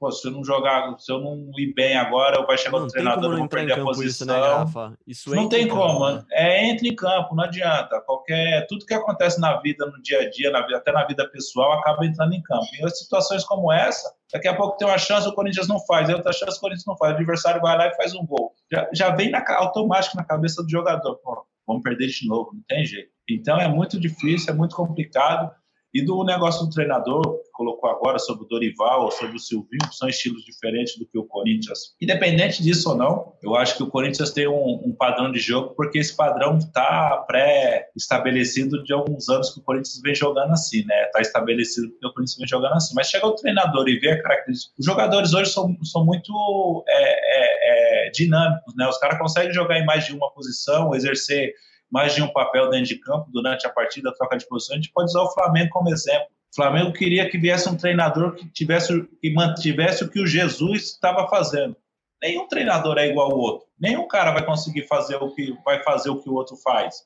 pô, se eu não jogar, se eu não ir bem agora, vai chegar o treinador, eu vou perder a posição. Isso, né, Rafa? Isso não tem como, né? é entra em campo, não adianta. Qualquer, tudo que acontece na vida, no dia a dia, na até na vida pessoal, acaba entrando em campo. E situações como essa, daqui a pouco tem uma chance, o Corinthians não faz, aí outra chance, o Corinthians não faz, o adversário vai lá e faz um gol. Já, já vem na, automático na cabeça do jogador, pô, vamos perder de novo, não tem jeito. Então é muito difícil, é muito complicado. E do negócio do treinador, colocou agora sobre o Dorival sobre o Silvinho, que são estilos diferentes do que o Corinthians. Independente disso ou não, eu acho que o Corinthians tem um, um padrão de jogo, porque esse padrão está pré-estabelecido de alguns anos que o Corinthians vem jogando assim, né? Está estabelecido porque o Corinthians vem jogando assim. Mas chega o treinador e vê a característica. Os jogadores hoje são, são muito é, é, é, dinâmicos, né? Os caras conseguem jogar em mais de uma posição, exercer mais de um papel dentro de campo durante a partida, a troca de posição. A gente pode usar o Flamengo como exemplo. O Flamengo queria que viesse um treinador que tivesse que mantivesse o que o Jesus estava fazendo. Nenhum treinador é igual ao outro. Nenhum cara vai conseguir fazer o que vai fazer o que o outro faz.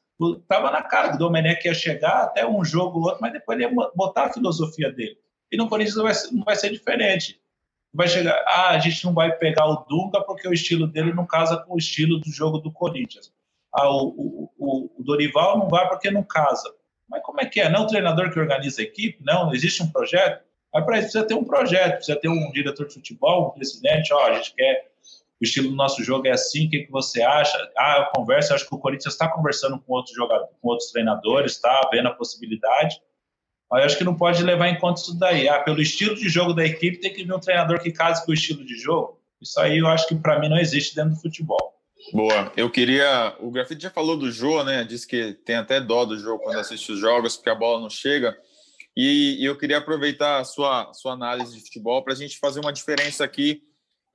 Tava na cara que o Domenech ia chegar até um jogo ou outro, mas depois ele ia botar a filosofia dele. E no Corinthians não vai, ser, não vai ser diferente. Vai chegar, ah, a gente não vai pegar o Dunga porque o estilo dele não casa com o estilo do jogo do Corinthians ah, o, o, o, Dorival não vai porque não casa. Mas como é que é? Não é o treinador que organiza a equipe? Não, existe um projeto? Mas para isso precisa ter um projeto, precisa ter um diretor de futebol, um presidente, ó, a gente quer, o estilo do nosso jogo é assim, o que, que você acha? Ah, eu converso, acho que o Corinthians está conversando com outros jogadores, com outros treinadores, está vendo a possibilidade. Mas eu acho que não pode levar em conta isso daí. Ah, pelo estilo de jogo da equipe, tem que vir um treinador que case com o estilo de jogo. Isso aí eu acho que para mim não existe dentro do futebol. Boa. Eu queria. O Grafite já falou do Jô, né? Diz que tem até dó do Jô quando assiste os jogos, porque a bola não chega. E, eu queria aproveitar a sua, sua análise de futebol para a gente fazer uma diferença aqui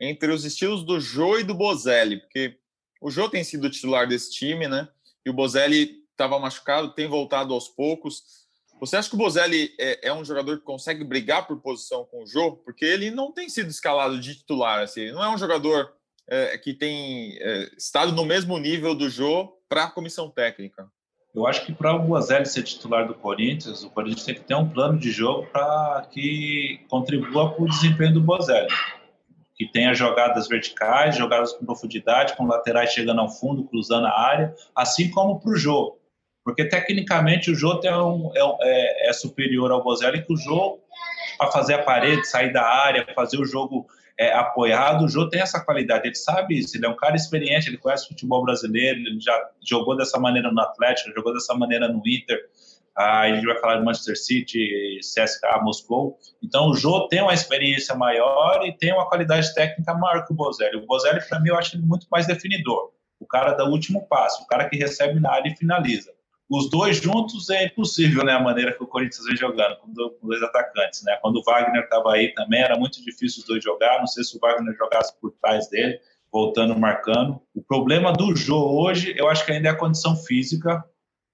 entre os estilos do Jô e do Bozelli, porque o Jô tem sido titular desse time, né? E o Bozelli estava machucado, tem voltado aos poucos. Você acha que o Bozelli é, é, um jogador que consegue brigar por posição com o Jô? Porque ele não tem sido escalado de titular, assim, ele não é um jogador é, que tem é, estado no mesmo nível do Jô para a comissão técnica? Eu acho que para o Boazelli ser titular do Corinthians, o Corinthians tem que ter um plano de jogo para que contribua para o desempenho do Boazelli. Que tenha jogadas verticais, jogadas com profundidade, com laterais chegando ao fundo, cruzando a área, assim como para o Jô. Porque tecnicamente o Jô é, um, é, é, superior ao Bozelli, que o Jô, para fazer a parede, sair da área, fazer o jogo é, apoiado. O Jô tem essa qualidade, ele sabe isso, ele é um cara experiente, ele conhece o futebol brasileiro, ele já jogou dessa maneira no Atlético, jogou dessa maneira no Inter. Ah, a gente vai falar de Manchester City, CSKA, Moscou. Então, o Jô tem uma experiência maior e tem uma qualidade técnica maior que o Bozelli. O Bozelli, para mim, eu acho ele muito mais definidor. O cara dá o último passo, o cara que recebe na área e finaliza os dois juntos é impossível, né? A maneira que o Corinthians vem jogando com dois atacantes, né? Quando o Wagner estava aí também era muito difícil os dois jogar. Não sei se o Wagner jogasse por trás dele, voltando, marcando. O problema do jogo hoje, eu acho que ainda é a condição física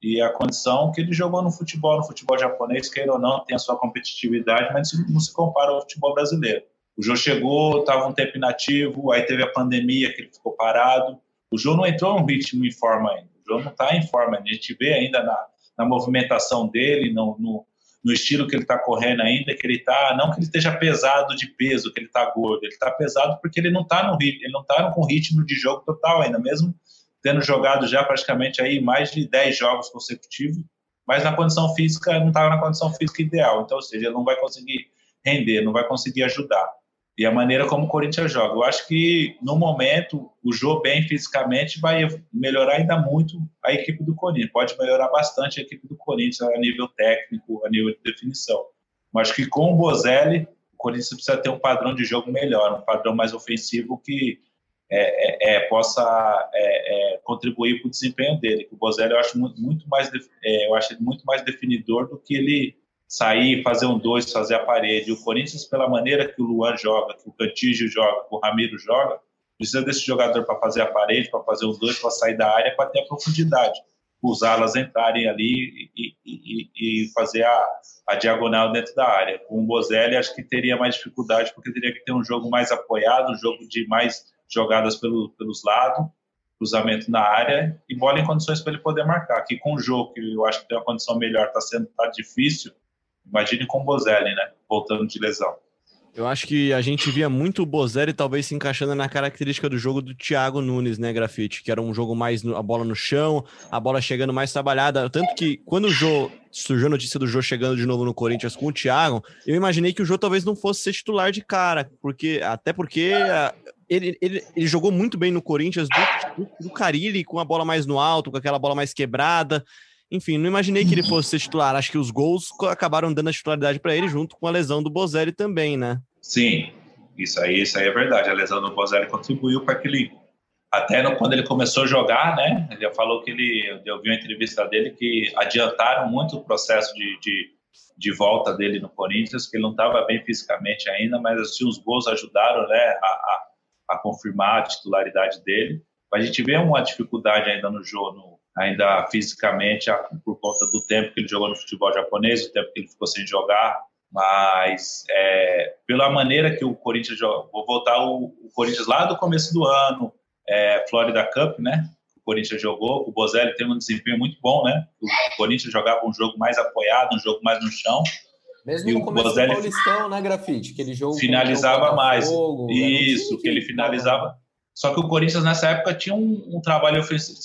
e a condição que ele jogou no futebol, no futebol japonês, queira ou não, tem a sua competitividade, mas não se compara ao futebol brasileiro. O Jô chegou, estava um tempo inativo, aí teve a pandemia que ele ficou parado. O Jô não entrou num ritmo em forma ainda. João não está em forma. A gente vê ainda na, na movimentação dele, no, no, no, estilo que ele está correndo ainda, que ele está, não que ele esteja pesado de peso, que ele está gordo, ele está pesado porque ele não está no ritmo, ele não está com ritmo de jogo total ainda, mesmo tendo jogado já praticamente aí mais de 10 jogos consecutivos, mas na condição física não estava na condição física ideal, então, ou seja, ele não vai conseguir render, não vai conseguir ajudar e a maneira como o Corinthians joga. Eu acho que, no momento, o jogo bem fisicamente vai melhorar ainda muito a equipe do Corinthians. Pode melhorar bastante a equipe do Corinthians a nível técnico, a nível de definição. Mas que com o Bozelli, o Corinthians precisa ter um padrão de jogo melhor, um padrão mais ofensivo que é, é, é possa é, é, contribuir para o desempenho dele. O Bozelli eu acho muito, muito mais, é, eu acho muito mais definidor do que ele sair, fazer um dois, fazer a parede. O Corinthians, pela maneira que o Luan joga, que o Cantígio joga, que o Ramiro joga, precisa desse jogador para fazer a parede, para fazer os dois, para sair da área, para ter a profundidade. Usá-las entrarem ali e, e, e fazer a, a, diagonal dentro da área. Com o Bozelli, acho que teria mais dificuldade, porque teria que ter um jogo mais apoiado, um jogo de mais jogadas pelo, pelos lados, cruzamento na área e bola em condições para ele poder marcar. Aqui com o jogo, que eu acho que tem uma condição melhor, está sendo tá difícil, Imagine com o Bozelli, né? Voltando de lesão. Eu acho que a gente via muito o Bozelli talvez se encaixando na característica do jogo do Thiago Nunes, né, Grafite? Que era um jogo mais no, a bola no chão, a bola chegando mais trabalhada. Tanto que quando o Jô surgiu a notícia do Jô chegando de novo no Corinthians com o Thiago, eu imaginei que o Jô talvez não fosse ser titular de cara, porque até porque ele, ele, ele jogou muito bem no Corinthians do, do, do Carilli, com a bola mais no alto, com aquela bola mais quebrada. Enfim, não imaginei que ele fosse ser titular. Acho que os gols acabaram dando a titularidade para ele, junto com a lesão do Bozelli também, né? Sim, isso aí, isso aí é verdade. A lesão do Bozelli contribuiu para aquele. Até no, quando ele começou a jogar, né? Ele falou que ele. Eu vi uma entrevista dele que adiantaram muito o processo de, de, de volta dele no Corinthians, que ele não estava bem fisicamente ainda, mas assim, os gols ajudaram né, a, a, a confirmar a titularidade dele. A gente vê uma dificuldade ainda no jogo, no, ainda fisicamente, por conta do tempo que ele jogou no futebol japonês, o tempo que ele ficou sem jogar, mas é, pela maneira que o Corinthians joga, vou voltar o, o Corinthians lá do começo do ano, é, Florida Cup, né? O Corinthians jogou, o Bozelli tem um desempenho muito bom, né? O Corinthians jogava um jogo mais apoiado, um jogo mais no chão. Mesmo e no começo Bozelli do Paulistão, né, Grafite? Aquele jogo finalizava mais. Isso, que ele finalizava. Só que o Corinthians nessa época tinha um, um trabalho ofensivo.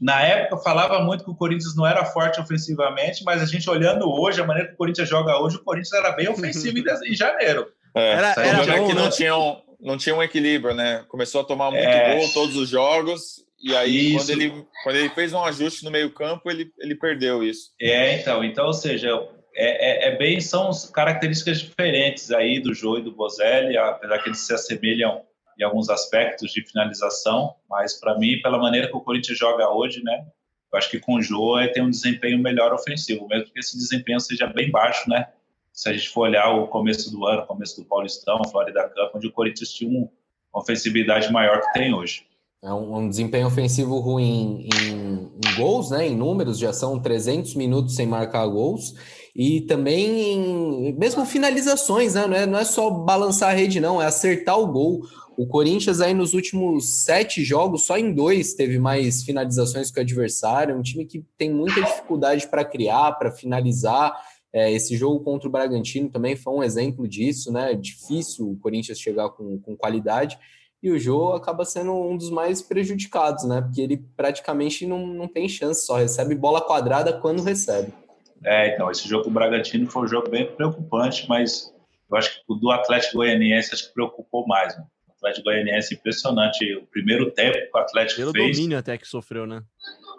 Na época falava muito que o Corinthians não era forte ofensivamente, mas a gente olhando hoje, a maneira que o Corinthians joga hoje, o Corinthians era bem ofensivo em, janeiro. É, era, era bom, que não, né? tinha um, não tinha um equilíbrio, né? Começou a tomar muito é, gol todos os jogos, e aí quando ele, quando ele fez um ajuste no meio campo, ele, ele perdeu isso. É, então, então, ou seja, é, é, é bem, são características diferentes aí do Jô e do Bozelli, apesar que eles se assemelham em alguns aspectos de finalização, mas para mim, pela maneira que o Corinthians joga hoje, né, eu acho que com o Jô é, tem um desempenho melhor ofensivo, mesmo que esse desempenho seja bem baixo, né? Se a gente for olhar o começo do ano, começo do Paulistão, Florida Cup, onde o Corinthians tinha uma ofensividade maior que tem hoje. É um, um desempenho ofensivo ruim em, em, gols, né? Em números, já são 300 minutos sem marcar gols. E também em, mesmo finalizações, né? Não é, não é só balançar a rede, não, é acertar o gol. O Corinthians aí nos últimos sete jogos, só em dois teve mais finalizações que o adversário. É um time que tem muita dificuldade para criar, para finalizar. É, esse jogo contra o Bragantino também foi um exemplo disso, né? É difícil o Corinthians chegar com, com qualidade. E o Jô acaba sendo um dos mais prejudicados, né? Porque ele praticamente não, não tem chance, só recebe bola quadrada quando recebe. É, então, esse jogo com o Bragantino foi um jogo bem preocupante, mas eu acho que o do Atlético Goianiense acho que preocupou mais. Né? Atlético Goianiense impressionante. O primeiro tempo que o Atlético Pelo fez... Pelo domínio até que sofreu, né?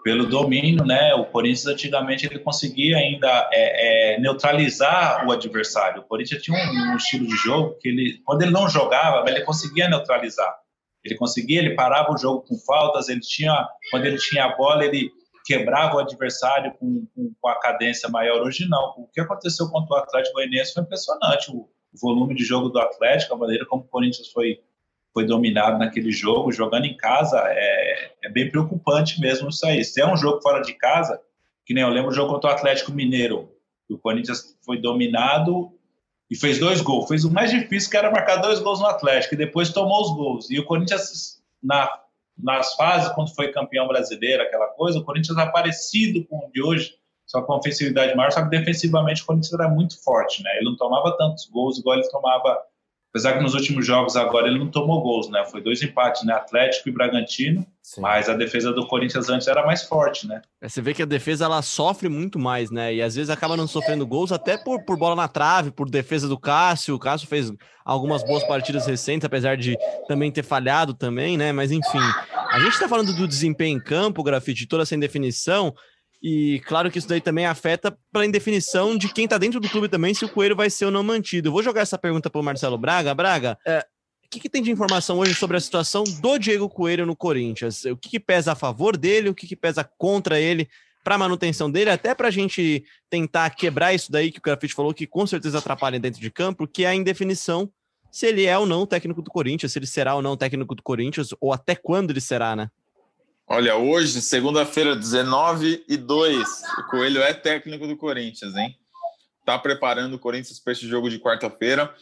Pelo domínio, né? O Corinthians antigamente ele conseguia ainda é, é, neutralizar o adversário. O Corinthians tinha um, um, estilo de jogo que ele, quando ele não jogava, ele conseguia neutralizar. Ele conseguia, ele parava o jogo com faltas, ele tinha, quando ele tinha a bola, ele quebrava o adversário com, com, com a cadência maior. Hoje não. O que aconteceu contra o Atlético Goianiense foi impressionante. O, o volume de jogo do Atlético, a maneira como o Corinthians foi foi dominado naquele jogo, jogando em casa, é, é bem preocupante mesmo isso aí. Se é um jogo fora de casa, que nem eu lembro o jogo contra o Atlético Mineiro, o Corinthians foi dominado e fez dois gols. Fez o mais difícil, que era marcar dois gols no Atlético, e depois tomou os gols. E o Corinthians, na, nas fases, quando foi campeão brasileiro, aquela coisa, o Corinthians é parecido com o de hoje, só com ofensividade maior, só que defensivamente o Corinthians era muito forte, né? Ele não tomava tantos gols igual ele tomava Apesar que nos últimos jogos agora ele não tomou gols, né? Foi dois empates, né? Atlético e Bragantino. Sim. Mas a defesa do Corinthians antes era mais forte, né? É, você vê que a defesa ela sofre muito mais, né? E às vezes acaba não sofrendo gols até por, por bola na trave, por defesa do Cássio. O Cássio fez algumas boas partidas recentes, apesar de também ter falhado também, né? Mas enfim, a gente tá falando do desempenho em campo, grafite, toda essa indefinição. E claro que isso daí também afeta para indefinição de quem está dentro do clube também, se o Coelho vai ser ou não mantido. Eu vou jogar essa pergunta para o Marcelo Braga. Braga, é, o que, que, tem de informação hoje sobre a situação do Diego Coelho no Corinthians? O que, que pesa a favor dele, o que, que pesa contra ele para a manutenção dele, até para a gente tentar quebrar isso daí que o Grafite falou, que com certeza atrapalha dentro de campo, que é a indefinição se ele é ou não técnico do Corinthians, se ele será ou não técnico do Corinthians, ou até quando ele será, né? Olha, hoje, segunda-feira, 19 e 2, o Coelho é técnico do Corinthians, hein? Tá preparando o Corinthians para esse jogo de quarta-feira.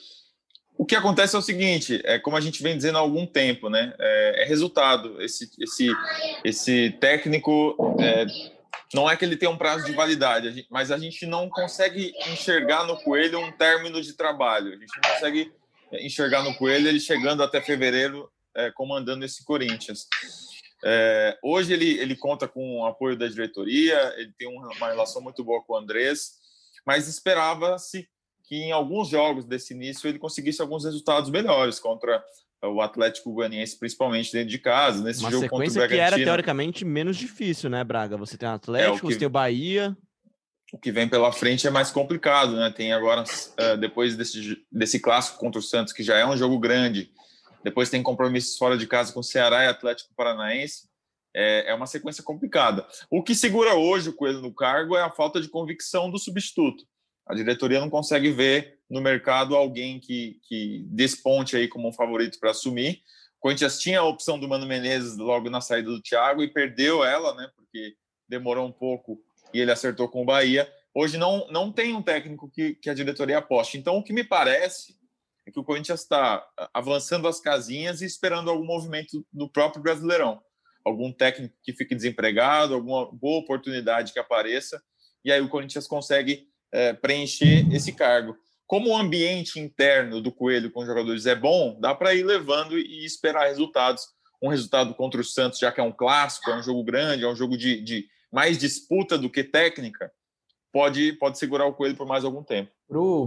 O que acontece é o seguinte, é como a gente vem dizendo há algum tempo, né? É, é resultado. Esse, esse, esse técnico é, não é que ele tem um prazo de validade, mas a gente não consegue enxergar no Coelho um término de trabalho. A gente não consegue enxergar no Coelho ele chegando até fevereiro é, comandando esse Corinthians. É, hoje ele, ele conta com o apoio da diretoria, ele tem uma relação muito boa com o Andrés, mas esperava-se que em alguns jogos desse início ele conseguisse alguns resultados melhores contra o Atlético Goianiense, principalmente dentro de casa, nesse Uma jogo contra o Bragantino. que era teoricamente menos difícil, né, Braga? Você tem o Atlético, é, o que... você tem o Bahia. O que vem pela frente é mais complicado, né? Tem agora, uh, depois desse, desse clássico contra o Santos, que já é um jogo grande, depois tem compromissos fora de casa com Ceará e Atlético Paranaense. É, é uma sequência complicada. O que segura hoje o Coelho no cargo é a falta de convicção do substituto. A diretoria não consegue ver no mercado alguém que, que desponte aí como um favorito para assumir. O Corinthians tinha a opção do Mano Menezes logo na saída do Thiago e perdeu ela, né? Porque demorou um pouco e ele acertou com o Bahia. Hoje não, não tem um técnico que, que a diretoria aposte. Então, o que me parece é que o Corinthians está avançando as casinhas e esperando algum movimento do próprio Brasileirão. Algum técnico que fique desempregado, alguma boa oportunidade que apareça, e aí o Corinthians consegue é, preencher esse cargo. Como o ambiente interno do Coelho com os jogadores é bom, dá para ir levando e esperar resultados. Um resultado contra o Santos, já que é um clássico, é um jogo grande, é um jogo de, de mais disputa do que técnica, pode, pode segurar o Coelho por mais algum tempo.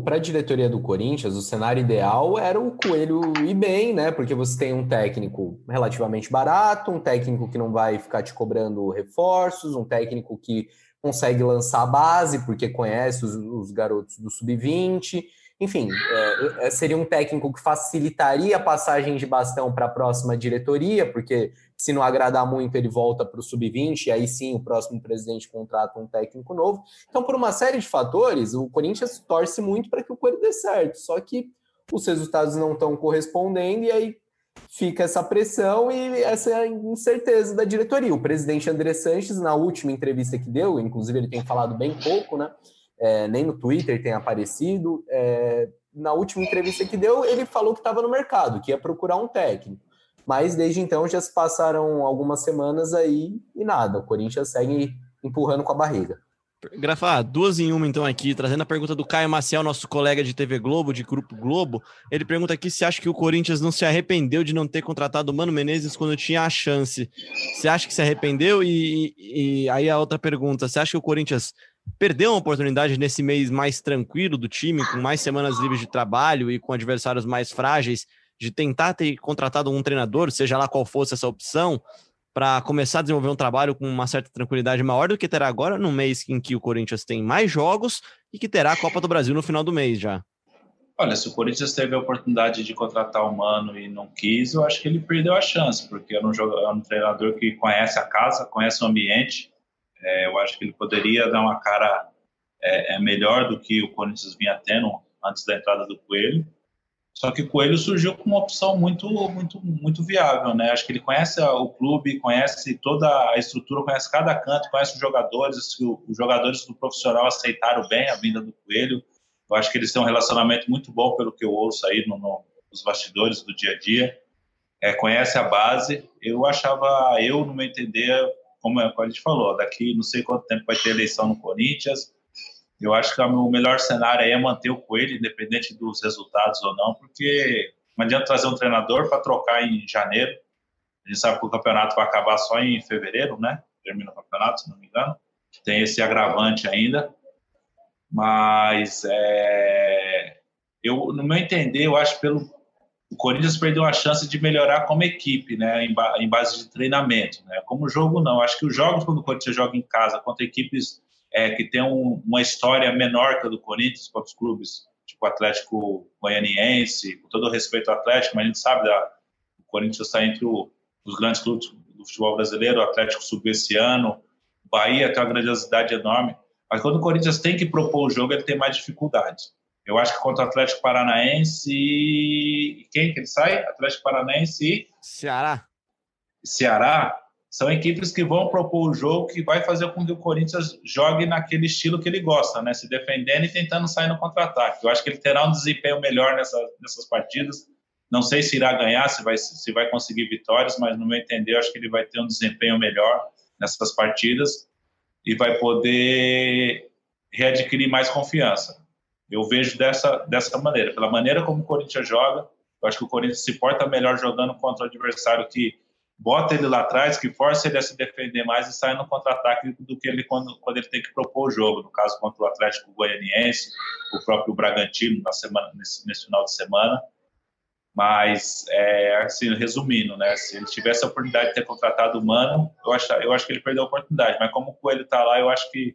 Para a diretoria do Corinthians, o cenário ideal era o Coelho ir bem, né? Porque você tem um técnico relativamente barato, um técnico que não vai ficar te cobrando reforços, um técnico que consegue lançar a base, porque conhece os, os garotos do sub-20. Enfim, é, é, seria um técnico que facilitaria a passagem de bastão para a próxima diretoria, porque se não agradar muito, ele volta para o sub-20, e aí sim o próximo presidente contrata um técnico novo. Então, por uma série de fatores, o Corinthians torce muito para que o Coelho dê certo, só que os resultados não estão correspondendo, e aí fica essa pressão e essa incerteza da diretoria. O presidente André Sanches, na última entrevista que deu, inclusive ele tem falado bem pouco, né? É, nem no Twitter tem aparecido. É, na última entrevista que deu, ele falou que estava no mercado, que ia procurar um técnico. Mas desde então já se passaram algumas semanas aí e nada. O Corinthians segue empurrando com a barriga. Grafa, duas em uma então aqui, trazendo a pergunta do Caio Maciel, nosso colega de TV Globo, de Grupo Globo. Ele pergunta aqui se acha que o Corinthians não se arrependeu de não ter contratado o Mano Menezes quando tinha a chance. Você acha que se arrependeu? E, e aí a outra pergunta, você acha que o Corinthians perdeu uma oportunidade nesse mês mais tranquilo do time, com mais semanas livres de trabalho e com adversários mais frágeis, de tentar ter contratado um treinador, seja lá qual fosse essa opção, para começar a desenvolver um trabalho com uma certa tranquilidade maior do que terá agora, no mês em que o Corinthians tem mais jogos e que terá a Copa do Brasil no final do mês já? Olha, se o Corinthians teve a oportunidade de contratar o Mano e não quis, eu acho que ele perdeu a chance, porque um, jogador, era um treinador que conhece a casa, conhece o ambiente. É, eu acho que ele poderia dar uma cara é, é melhor do que o Corinthians vinha tendo antes da entrada do Coelho. Só que o Coelho surgiu com uma opção muito, muito, muito viável, né? Acho que ele conhece o clube, conhece toda a estrutura, conhece cada canto, conhece os jogadores. Os jogadores do profissional aceitaram bem a vinda do Coelho. Eu acho que eles têm um relacionamento muito bom, pelo que eu ouço aí no, no, nos bastidores do dia a dia. É, conhece a base. Eu achava, eu, no meu entender, como a gente falou, daqui não sei quanto tempo vai ter eleição no Corinthians eu acho que o melhor cenário é manter o Coelho, independente dos resultados ou não, porque não adianta trazer um treinador para trocar em janeiro. A gente sabe que o campeonato vai acabar só em fevereiro, né? Termina o campeonato, se não me engano. Tem esse agravante ainda. Mas, é... eu, no meu entender, eu acho pelo... o Corinthians perdeu a chance de melhorar como equipe, né? Em, ba... em base de treinamento. Né? Como jogo, não. Acho que os jogos, quando o Corinthians joga em casa contra equipes é, que tem um, uma história menor que a do Corinthians com outros clubes, tipo Atlético Goianiense, com todo respeito ao Atlético, mas a gente sabe da o Corinthians está entre o, os grandes clubes do futebol brasileiro, o Atlético subiu esse ano, o Bahia tem uma grandiosidade enorme, mas quando o Corinthians tem que propor o jogo, ele tem mais dificuldade. Eu acho que contra o Atlético Paranaense e quem que ele sai? Atlético Paranaense e Ceará. Ceará, são equipes que vão propor o jogo que vai fazer com que o Corinthians jogue naquele estilo que ele gosta, né? Se defendendo e tentando sair no contra-ataque. Eu acho que ele terá um desempenho melhor nessa, nessas partidas. Não sei se irá ganhar, se vai, se vai conseguir vitórias, mas no meu entender, eu acho que ele vai ter um desempenho melhor nessas partidas e vai poder readquirir mais confiança. Eu vejo dessa, dessa maneira. Pela maneira como o Corinthians joga, eu acho que o Corinthians se porta melhor jogando contra o adversário que bota ele lá atrás, que força ele a se defender mais e sai no contra-ataque do que ele quando, quando ele tem que propor o jogo. No caso, contra o Atlético Goianiense, o próprio Bragantino na semana, nesse, nesse final de semana. Mas, é, assim, resumindo, né? Se ele tivesse a oportunidade de ter contratado o Mano, eu acho, eu acho que ele perdeu a oportunidade. Mas como o Coelho está lá, eu acho que,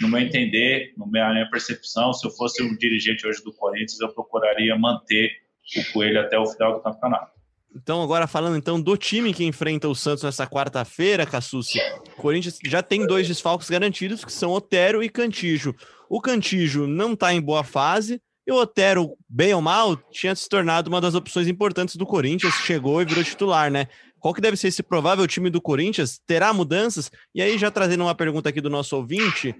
no meu entender, na minha, percepção, se eu fosse um dirigente hoje do Corinthians, eu procuraria manter o Coelho até o final do campeonato. Então, agora falando então do time que enfrenta o Santos nessa quarta-feira, Cassucci, o Corinthians já tem dois desfalques garantidos, que são Otero e Cantijo. O Cantijo não está em boa fase, e o Otero, bem ou mal, tinha se tornado uma das opções importantes do Corinthians, chegou e virou titular, né? Qual que deve ser esse provável time do Corinthians? Terá mudanças? E aí, já trazendo uma pergunta aqui do nosso ouvinte,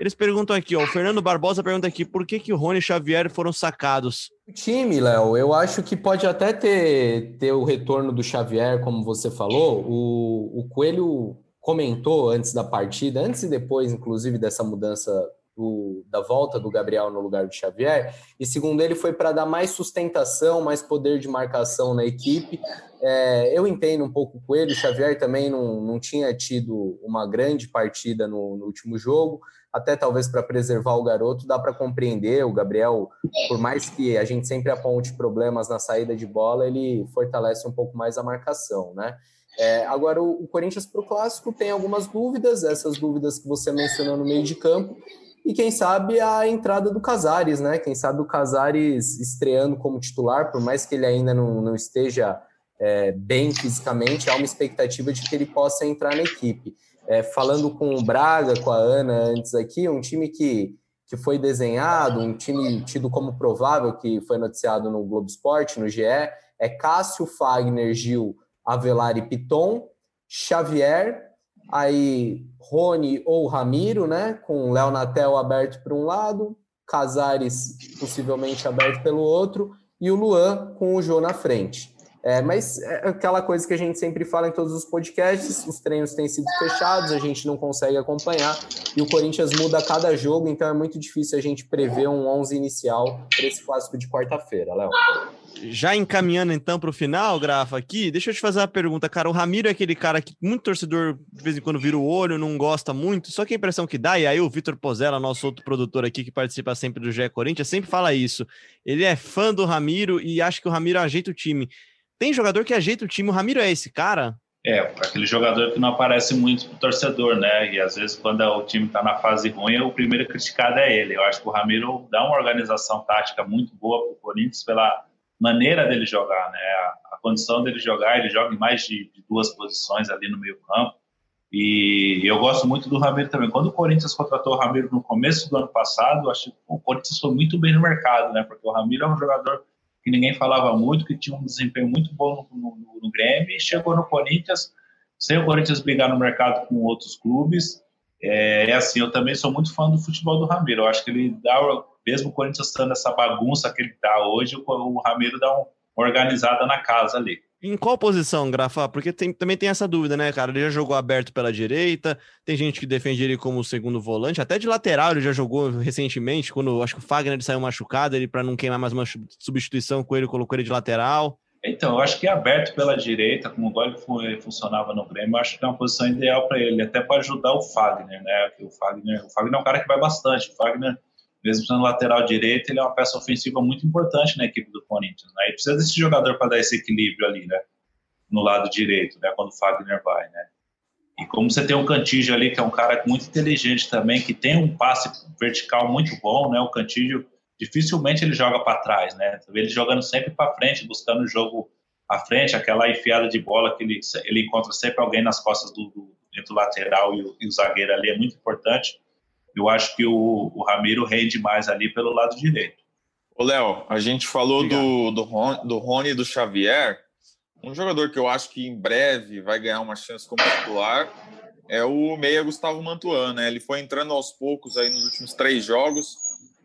eles perguntam aqui, ó, o Fernando Barbosa pergunta aqui, por que que o Rony e Xavier foram sacados? O time, Léo, eu acho que pode até ter, ter o retorno do Xavier, como você falou. O, o Coelho comentou antes da partida, antes e depois, inclusive, dessa mudança do, da volta do Gabriel no lugar do Xavier, e segundo ele foi para dar mais sustentação, mais poder de marcação na equipe. É, eu entendo um pouco com ele, o Xavier também não, não tinha tido uma grande partida no, no último jogo, até talvez para preservar o garoto, dá para compreender. O Gabriel, por mais que a gente sempre aponte problemas na saída de bola, ele fortalece um pouco mais a marcação, né? É, agora, o, o Corinthians para o clássico tem algumas dúvidas, essas dúvidas que você mencionou no meio de campo, e quem sabe a entrada do Casares, né? Quem sabe o Casares estreando como titular, por mais que ele ainda não, não esteja é, bem fisicamente, há uma expectativa de que ele possa entrar na equipe. É, falando com o Braga, com a Ana antes aqui, um time que, que foi desenhado, um time tido como provável, que foi noticiado no Globo Esporte, no GE, é Cássio, Fagner, Gil, Avelar e Piton, Xavier, aí Rony ou Ramiro, né? Com Léo Natel aberto por um lado, Casares possivelmente aberto pelo outro, e o Luan com o Jô na frente. É, mas é aquela coisa que a gente sempre fala em todos os podcasts: os treinos têm sido fechados, a gente não consegue acompanhar e o Corinthians muda a cada jogo, então é muito difícil a gente prever um 11 inicial para esse clássico de quarta-feira, Léo. Já encaminhando então para o final, Grafa, aqui, deixa eu te fazer uma pergunta, cara. O Ramiro é aquele cara que muito torcedor de vez em quando vira o olho, não gosta muito, só que a impressão que dá, e aí o Vitor Pozella, nosso outro produtor aqui que participa sempre do GE Corinthians, sempre fala isso. Ele é fã do Ramiro e acha que o Ramiro ajeita o time. Tem jogador que ajeita o time, o Ramiro é esse cara? É, aquele jogador que não aparece muito pro torcedor, né? E às vezes, quando o time está na fase ruim, o primeiro criticado é ele. Eu acho que o Ramiro dá uma organização tática muito boa para o Corinthians pela maneira dele jogar, né? A, condição dele jogar, ele joga em mais de, duas posições ali no meio-campo. E eu gosto muito do Ramiro também. Quando o Corinthians contratou o Ramiro no começo do ano passado, acho que o Corinthians foi muito bem no mercado, né? Porque o Ramiro é um jogador que ninguém falava muito, que tinha um desempenho muito bom no, no, no Grêmio, e chegou no Corinthians, sem o Corinthians brigar no mercado com outros clubes. É, é assim, eu também sou muito fã do futebol do Ramiro. Eu acho que ele dá, mesmo o Corinthians estando essa bagunça que ele está hoje, o, o Ramiro dá uma organizada na casa ali. Em qual posição, Grafa? Porque tem, também tem essa dúvida, né, cara? Ele já jogou aberto pela direita, tem gente que defende ele como segundo volante, até de lateral ele já jogou recentemente, quando acho que o Fagner saiu machucado, ele para não queimar mais uma substituição com ele, colocou ele de lateral. Então, eu acho que aberto pela direita, como o ele funcionava no Grêmio, eu acho que é uma posição ideal para ele, até para ajudar o Fagner, né? O Fagner, o Fagner é um cara que vai bastante. O Fagner mesmo sendo lateral direito, ele é uma peça ofensiva muito importante na equipe do Corinthians. Né? E precisa desse jogador para dar esse equilíbrio ali, né? No lado direito, né? Quando o Fagner vai, né? E como você tem um Cantígio ali, que é um cara muito inteligente também, que tem um passe vertical muito bom, né? O Cantígio, dificilmente ele joga para trás, né? Ele jogando sempre para frente, buscando o jogo à frente, aquela enfiada de bola que ele, ele encontra sempre alguém nas costas do, do, do lateral e o, e o zagueiro ali, é muito importante eu acho que o, o Ramiro rende mais ali pelo lado direito. Ô, Léo, a gente falou do, do, Ron, do Rony e do Xavier. Um jogador que eu acho que em breve vai ganhar uma chance como titular é o meia Gustavo Mantuan, né? Ele foi entrando aos poucos aí nos últimos três jogos.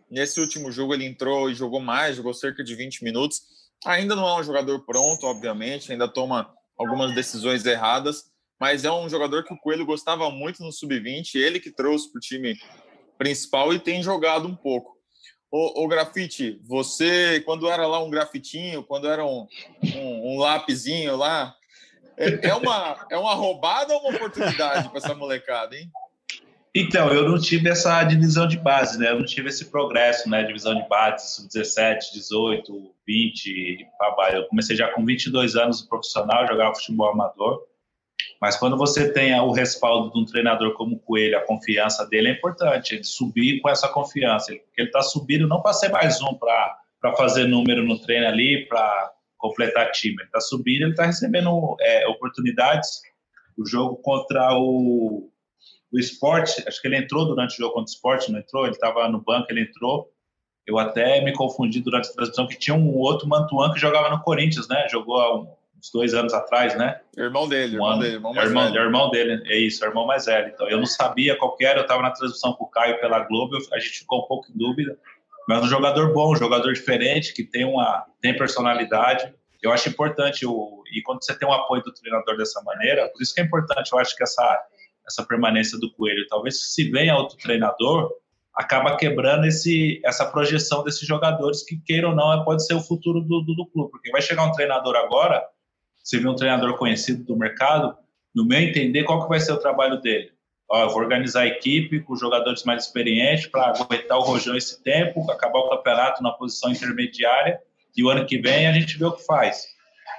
Nesse último jogo ele entrou e jogou mais, jogou cerca de 20 minutos. Ainda não é um jogador pronto, obviamente, ainda toma algumas decisões erradas, mas é um jogador que o Coelho gostava muito no sub-20, ele que trouxe para o time principal e tem jogado um pouco. O, o grafite, você, quando era lá um grafitinho, quando era um, um, um lá, é, é, uma, é uma roubada ou uma oportunidade para essa molecada, hein? Então, eu não tive essa divisão de base, né? Eu não tive esse progresso, né? Divisão de base, sub-17, 18, 20, Eu comecei já com 22 anos profissional, jogava futebol amador. Mas quando você tem o respaldo de um treinador como o Coelho, a confiança dele é importante, ele subir com essa confiança. Ele está subindo não para ser mais um, para fazer número no treino ali, para completar time. Ele está subindo, ele está recebendo é, oportunidades. O jogo contra o o esporte, acho que ele entrou durante o jogo contra o esporte, não entrou? Ele estava no banco, ele entrou. Eu até me confundi durante a transmissão que tinha um outro Mantuan que jogava no Corinthians, né? Jogou uns dois anos atrás, né? Irmão dele, um irmão dele, irmão mais irmão, velho. Irmão dele, é isso, irmão mais velho. Então, eu não sabia qual era, eu estava na transmissão com o Caio pela Globo, a gente ficou um pouco em dúvida. Mas um jogador bom, um jogador diferente, que tem uma tem personalidade. Eu acho importante, o, e quando você tem o apoio do treinador dessa maneira, por isso que é importante, eu acho que essa essa permanência do Coelho. Talvez se venha outro treinador, acaba quebrando esse, essa projeção desses jogadores que, queiram ou não, pode ser o futuro do, do, do clube. Porque vai chegar um treinador agora, se vir um treinador conhecido do mercado, no meu entender, qual que vai ser o trabalho dele? Ó, eu vou organizar a equipe com jogadores mais experientes para aguentar o Rojão esse tempo, acabar o campeonato na posição intermediária e o ano que vem a gente vê o que faz.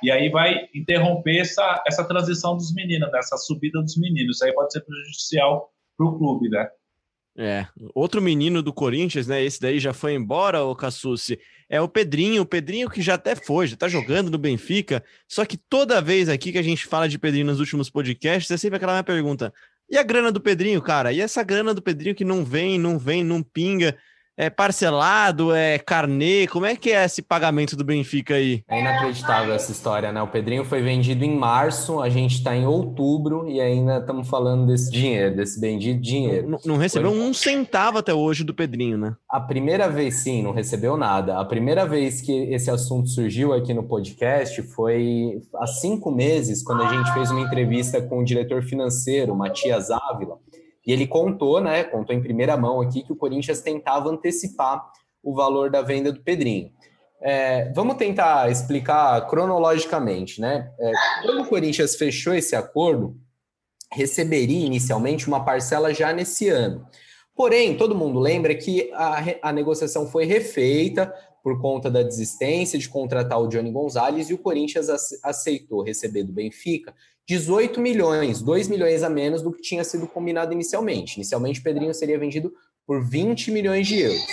E aí vai interromper essa, essa transição dos meninos, né? essa subida dos meninos. Isso aí pode ser prejudicial para o clube, né? É, outro menino do Corinthians, né? Esse daí já foi embora, o Cassucci. É o Pedrinho, o Pedrinho que já até foi, já tá jogando no Benfica. Só que toda vez aqui que a gente fala de Pedrinho nos últimos podcasts, é sempre aquela minha pergunta: e a grana do Pedrinho, cara? E essa grana do Pedrinho que não vem, não vem, não pinga? É parcelado? É carnê? Como é que é esse pagamento do Benfica aí? É inacreditável essa história, né? O Pedrinho foi vendido em março, a gente está em outubro e ainda estamos falando desse dinheiro, desse bendito dinheiro. Não, não recebeu um centavo até hoje do Pedrinho, né? A primeira vez, sim, não recebeu nada. A primeira vez que esse assunto surgiu aqui no podcast foi há cinco meses, quando a gente fez uma entrevista com o diretor financeiro, Matias Ávila. E ele contou, né, contou em primeira mão aqui que o Corinthians tentava antecipar o valor da venda do Pedrinho. É, vamos tentar explicar cronologicamente, né? É, quando o Corinthians fechou esse acordo, receberia inicialmente uma parcela já nesse ano. Porém, todo mundo lembra que a, a negociação foi refeita por conta da desistência de contratar o Johnny Gonzalez e o Corinthians aceitou receber do Benfica 18 milhões, 2 milhões a menos do que tinha sido combinado inicialmente. Inicialmente, Pedrinho seria vendido por 20 milhões de euros.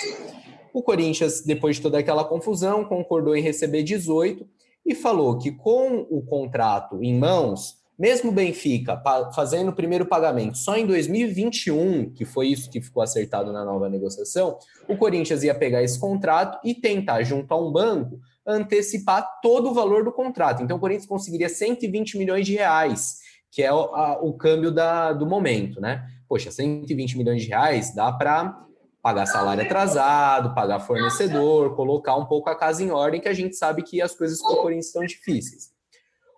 O Corinthians, depois de toda aquela confusão, concordou em receber 18 e falou que com o contrato em mãos, mesmo o Benfica fazendo o primeiro pagamento só em 2021, que foi isso que ficou acertado na nova negociação, o Corinthians ia pegar esse contrato e tentar, junto a um banco, antecipar todo o valor do contrato. Então, o Corinthians conseguiria 120 milhões de reais, que é o, a, o câmbio da, do momento, né? Poxa, 120 milhões de reais dá para pagar salário atrasado, pagar fornecedor, colocar um pouco a casa em ordem, que a gente sabe que as coisas com o Corinthians estão difíceis.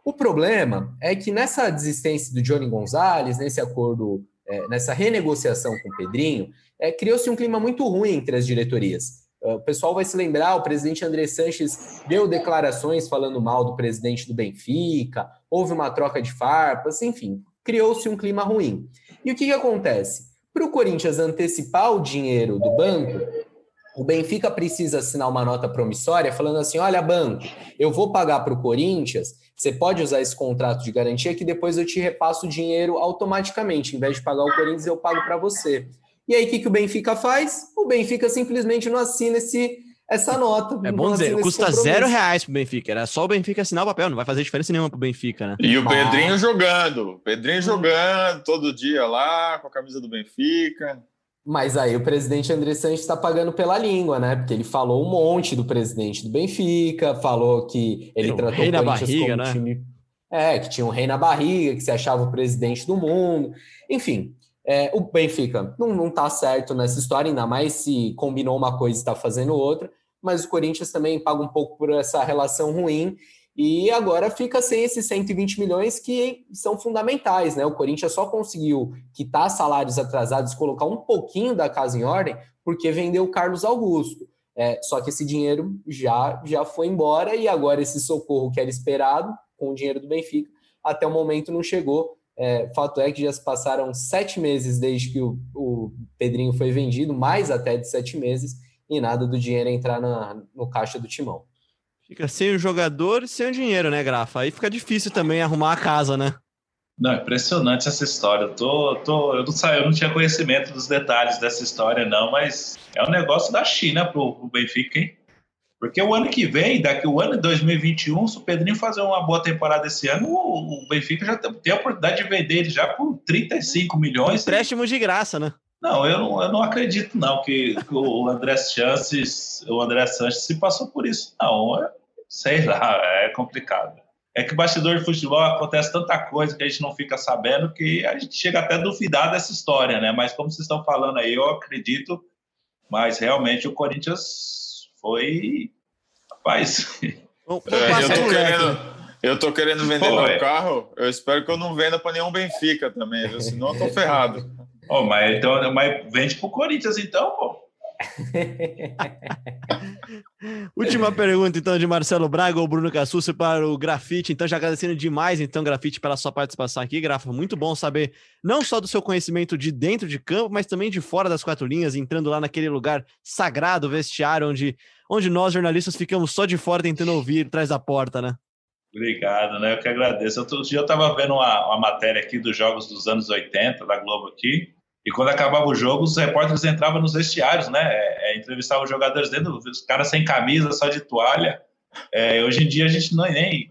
O problema é que nessa desistência do Johnny Gonzalez, nesse acordo, é, nessa renegociação com o Pedrinho, é, criou-se um clima muito ruim entre as diretorias. O pessoal vai se lembrar, o presidente André Sanches deu declarações falando mal do presidente do Benfica, houve uma troca de farpas, enfim, criou-se um clima ruim. E o que, que acontece? Para o Corinthians antecipar o dinheiro do banco, o Benfica precisa assinar uma nota promissória falando assim: olha, banco, eu vou pagar para o Corinthians, você pode usar esse contrato de garantia que depois eu te repasso o dinheiro automaticamente. Em vez de pagar o Corinthians, eu pago para você. E aí, o que, que o Benfica faz? O Benfica simplesmente não assina esse, essa nota. É bom dizer, custa zero reais pro Benfica. Era só o Benfica assinar o papel, não vai fazer diferença nenhuma pro Benfica, né? E o Pedrinho jogando. Pedrinho jogando todo dia lá com a camisa do Benfica. Mas aí o presidente André Sanches está pagando pela língua, né? Porque ele falou um monte do presidente do Benfica, falou que ele tratou o Corinthians barriga, como né? time. É, que tinha um rei na barriga, que se achava o presidente do mundo. Enfim, é, o Benfica não, não tá certo nessa história, ainda mais se combinou uma coisa e está fazendo outra, mas o Corinthians também paga um pouco por essa relação ruim e agora fica sem esses 120 milhões que são fundamentais, né? O Corinthians só conseguiu quitar salários atrasados, colocar um pouquinho da casa em ordem, porque vendeu o Carlos Augusto. É, só que esse dinheiro já, já foi embora e agora esse socorro que era esperado com o dinheiro do Benfica até o momento não chegou É, fato é que já se passaram sete meses desde que o, o Pedrinho foi vendido, mais até de sete meses, e nada do dinheiro entrar na, no caixa do timão. Fica sem o jogador e sem o dinheiro, né, Grafa? Aí fica difícil também arrumar a casa, né? Não, impressionante essa história. Eu, tô, tô, eu, não, eu não tinha conhecimento dos detalhes dessa história, não, mas é um negócio da China pro, pro Benfica, hein? Porque o ano que vem, daqui o ano de 2021, se o Pedrinho fazer uma boa temporada esse ano, o, Benfica já tem a oportunidade de vender ele já por 35 milhões. Empréstimo de graça, né? Não, eu não, eu não acredito, não, que, que o André Chances, o André Sanches se passou por isso. Não, é, sei lá, é complicado. É que bastidor de futebol acontece tanta coisa que a gente não fica sabendo que a gente chega até a duvidar dessa história, né? Mas como vocês estão falando aí, eu acredito, mas realmente o Corinthians foi. Rapaz. Bom, eu, tô querendo, eu tô querendo vender Pô, meu é. carro. Eu espero que eu não venda para nenhum Benfica também, viu? senão eu tô ferrado. Oh, mas, então, mas vende pro Corinthians então, pô. (laughs) Última pergunta, então, de Marcelo Braga ou Bruno Cassucci para o Grafite. Então, já agradecendo demais, então, Grafite, pela sua participação aqui. Grafa, muito bom saber não só do seu conhecimento de dentro de campo, mas também de fora das quatro linhas, entrando lá naquele lugar sagrado, vestiário, onde, onde nós, jornalistas, ficamos só de fora tentando ouvir atrás da porta, né? Obrigado, né? Eu que agradeço. Outro dia eu estava vendo uma, uma matéria aqui dos jogos dos anos 80 da Globo aqui, e quando acabava o jogo, os repórteres entravam nos vestiários, né? É, é, entrevistavam os jogadores dentro, os caras sem camisa, só de toalha. É, hoje em dia a gente não, nem,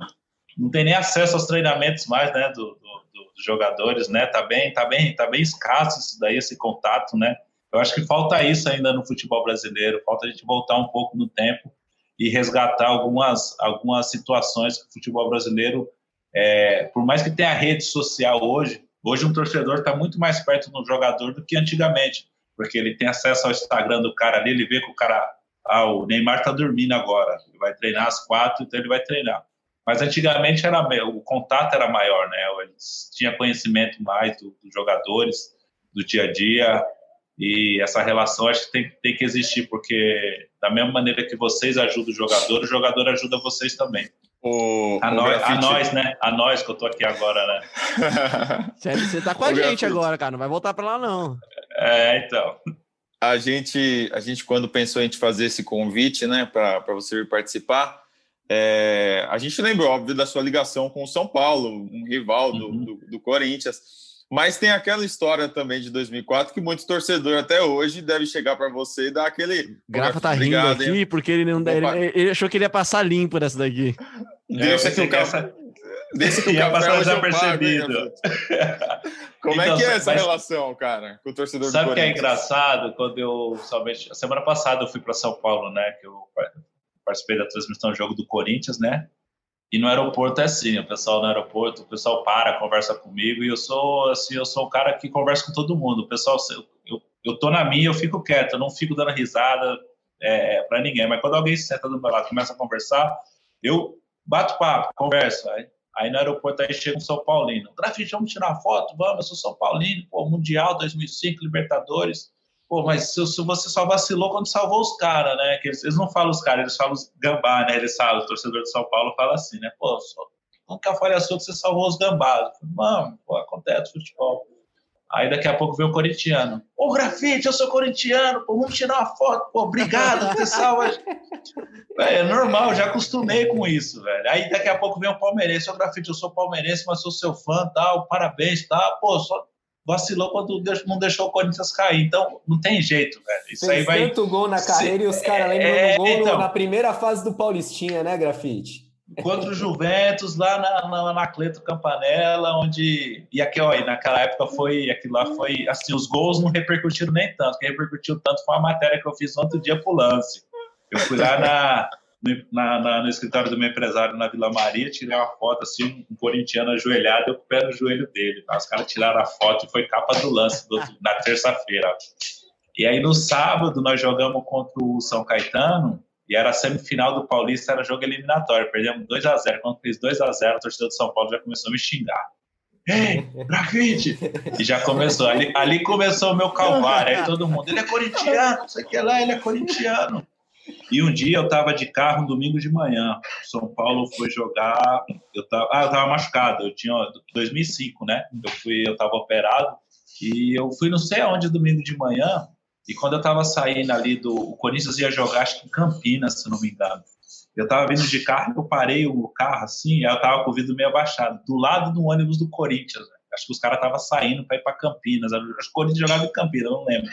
não tem nem acesso aos treinamentos mais, né? Do, do, dos jogadores, né? Tá bem, tá bem, tá bem escasso isso daí, esse contato, né? Eu acho que falta isso ainda no futebol brasileiro, falta a gente voltar um pouco no tempo e resgatar algumas, algumas situações que o futebol brasileiro, é, por mais que tenha rede social hoje, Hoje um torcedor está muito mais perto do jogador do que antigamente, porque ele tem acesso ao Instagram do cara ali, ele vê que o cara, ah, o Neymar está dormindo agora, ele vai treinar às quatro, então ele vai treinar. Mas antigamente era o contato era maior, né? Eles tinha conhecimento mais dos do jogadores, do dia a dia, e essa relação acho que tem, tem que existir, porque da mesma maneira que vocês ajudam o jogador, o jogador ajuda vocês também. O, a, o nós, grafite... a nós, né? A nós que eu tô aqui agora, né? (laughs) Você tá com a o gente grafite... agora, cara. Não vai voltar para lá, não. É, então. A gente, a gente, quando pensou em te fazer esse convite, né, para você vir participar, é, a gente lembrou, óbvio, da sua ligação com o São Paulo, um rival do, uhum. do, do Corinthians. Mas tem aquela história também de 2004 que muito torcedor até hoje deve chegar para você e dar aquele. Grafa tá rindo aqui hein? porque ele não ele, ele, achou que ele ia passar limpo nessa daqui. Deixa que o cara. Deixa que o cara passar já percebido. Como então, é que é essa mas... relação, cara, com o torcedor Sabe o que é engraçado? Quando eu, somente, a semana passada eu fui para São Paulo, né? Que eu participei da transmissão do jogo do Corinthians, né? E no aeroporto é assim, o pessoal no aeroporto, o pessoal para, conversa comigo, e eu sou assim, eu sou o cara que conversa com todo mundo. O pessoal, eu, eu tô na minha, eu fico quieto, eu não fico dando risada é, para ninguém. Mas quando alguém se senta do meu lado, começa a conversar, eu bato papo, converso. Aí, aí no aeroporto aí chega um São Paulino. Grafite, vamos tirar foto? Vamos, eu sou São Paulino, pô, Mundial 2005, Libertadores. Pô, mas você só vacilou quando salvou os caras, né? Que eles, eles, não falam os caras, eles falam os gambá, né? Eles falam, o torcedor de São Paulo fala assim, né? Pô, só, nunca falha sua que você salvou os gambás. Mano, pô, acontece futebol. Aí daqui a pouco vem o corintiano. Ô, grafite, eu sou corintiano, pô, vamos tirar uma foto. Pô, obrigado, você salva. (laughs) é normal, já acostumei com isso, velho. Aí daqui a pouco vem o palmeirense. Ô, grafite, eu sou palmeirense, mas sou seu fã, tal, parabéns, tá? Pô, só vacilou quando não deixou o Corinthians cair. Então, não tem jeito, velho. Isso Fez aí vai. tanto gol na carreira Se... e os caras lembram é, do gol então... na primeira fase do Paulistinha, né, Grafite? Contra o Juventus, lá na, na, na Cleto Campanella, onde. E aqui, ó, naquela época foi. Aquilo lá foi. Assim, os gols não repercutiram nem tanto. Quem repercutiu tanto foi a matéria que eu fiz no outro dia pro lance. Eu fui lá na na, na, no escritório do meu empresário na Vila Maria, tirei uma foto assim, um corintiano ajoelhado, eu com o pé no joelho dele. Tá? Os caras tiraram a foto e foi capa do lance do, na terça-feira. E aí no sábado nós jogamos contra o São Caetano e era a semifinal do Paulista, era jogo eliminatório. Perdemos 2 a 0 Quando fez 2 a 0 a torcida do São Paulo já começou a me xingar. Ei, grafite! E já começou. Ali, ali começou o meu calvário. Aí todo mundo, ele é corintiano, não sei o que lá, ele é corintiano. E um dia eu estava de carro, um domingo de manhã. São Paulo foi jogar. Eu tava, ah, eu estava machucado. Eu tinha 2005, né? Eu fui, eu estava operado e eu fui não sei aonde domingo de manhã. E quando eu estava saindo ali do o Corinthians ia jogar, acho que em Campinas, se não me engano. Eu estava vindo de carro, eu parei o carro assim, eu estava com o vidro meio abaixado, do lado do ônibus do Corinthians. Né? Acho que os caras estavam saindo para ir para Campinas. Acho que o Corinthians jogava em Campinas, eu não lembro.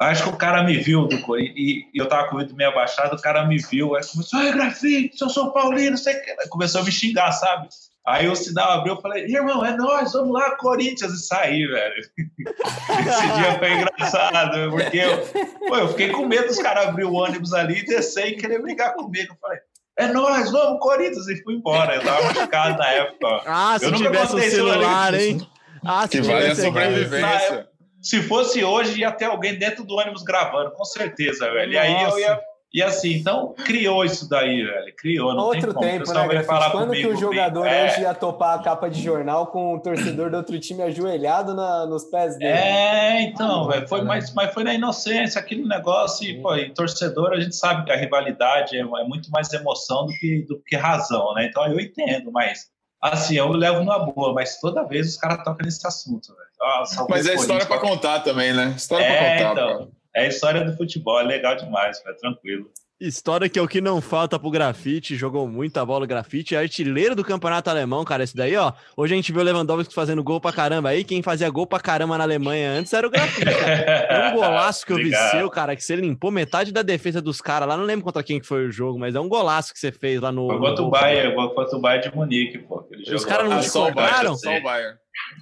Acho que o cara me viu do Corinthians, e, eu tava com o vidro meio abaixado, o cara me viu, aí começou, ai, grafite, sou São Paulino, não sei o que. Começou a me xingar, sabe? Aí o sinal abriu, eu falei, irmão, é nós, vamos lá, Corinthians, e saí, velho. (laughs) Esse dia foi engraçado, porque eu, pô, eu fiquei com medo dos caras abrir o ônibus ali e descer e querer brigar comigo. Eu falei, é nós, vamos, Corinthians, e fui embora. Eu tava machucado na época. Ah, se eu tivesse um celular, hein? Ah, se que vale a sobrevivência. Se fosse hoje, ia ter alguém dentro do ônibus gravando, com certeza, velho. E aí eu ia e assim, então criou isso daí, velho. Criou, não Outro tem tempo, né, Falar Quando comigo, que o jogador é... hoje ia topar a capa de jornal com o torcedor do outro time ajoelhado na, nos pés dele? É, então, ah, velho. Foi, mas, mas foi na inocência, aquele negócio. E, pô, e torcedor, a gente sabe que a rivalidade é, é, muito mais emoção do que, do que razão, né? Então eu entendo, mas assim, eu levo numa boa, mas toda vez os caras tocam nesse assunto. Mas é história para contar também, né? História é, para contar. Então, é a história do futebol, é legal demais, é tranquilo. História que é o que não falta pro grafite, jogou muita bola o grafite, é artilheiro do campeonato alemão, cara, esse daí, ó. Hoje a gente viu o Lewandowski fazendo gol pra caramba aí, quem fazia gol pra caramba na Alemanha antes era o grafite, cara. (laughs) um golaço que eu vi seu, cara, que você limpou metade da defesa dos caras lá, não lembro contra quem que foi o jogo, mas é um golaço que você fez lá no... Foi contra o Bayern, contra o Bayern de Munique, pô. Os caras não te cobraram? Só o Bayern.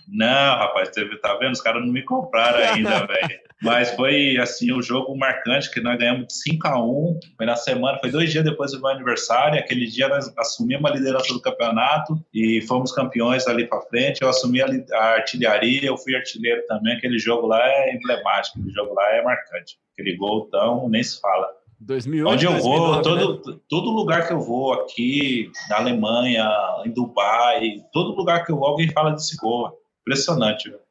Não, rapaz, teve, tá vendo? Os caras não me compraram (laughs) ainda, velho. Mas foi assim um jogo marcante que nós ganhamos de 5 a 1 Foi na semana, foi dois dias depois do meu aniversário. Aquele dia nós assumimos a liderança do campeonato e fomos campeões ali para frente. Eu assumi a, a, artilharia, eu fui artilheiro também. Aquele jogo lá é emblemático, aquele jogo lá é marcante. Aquele gol, então, nem se fala. 2008, Onde eu 2009, vou, todo, né? todo lugar que eu vou, aqui na Alemanha, em Dubai, todo lugar que eu vou, alguém fala desse gol. Impressionante, velho.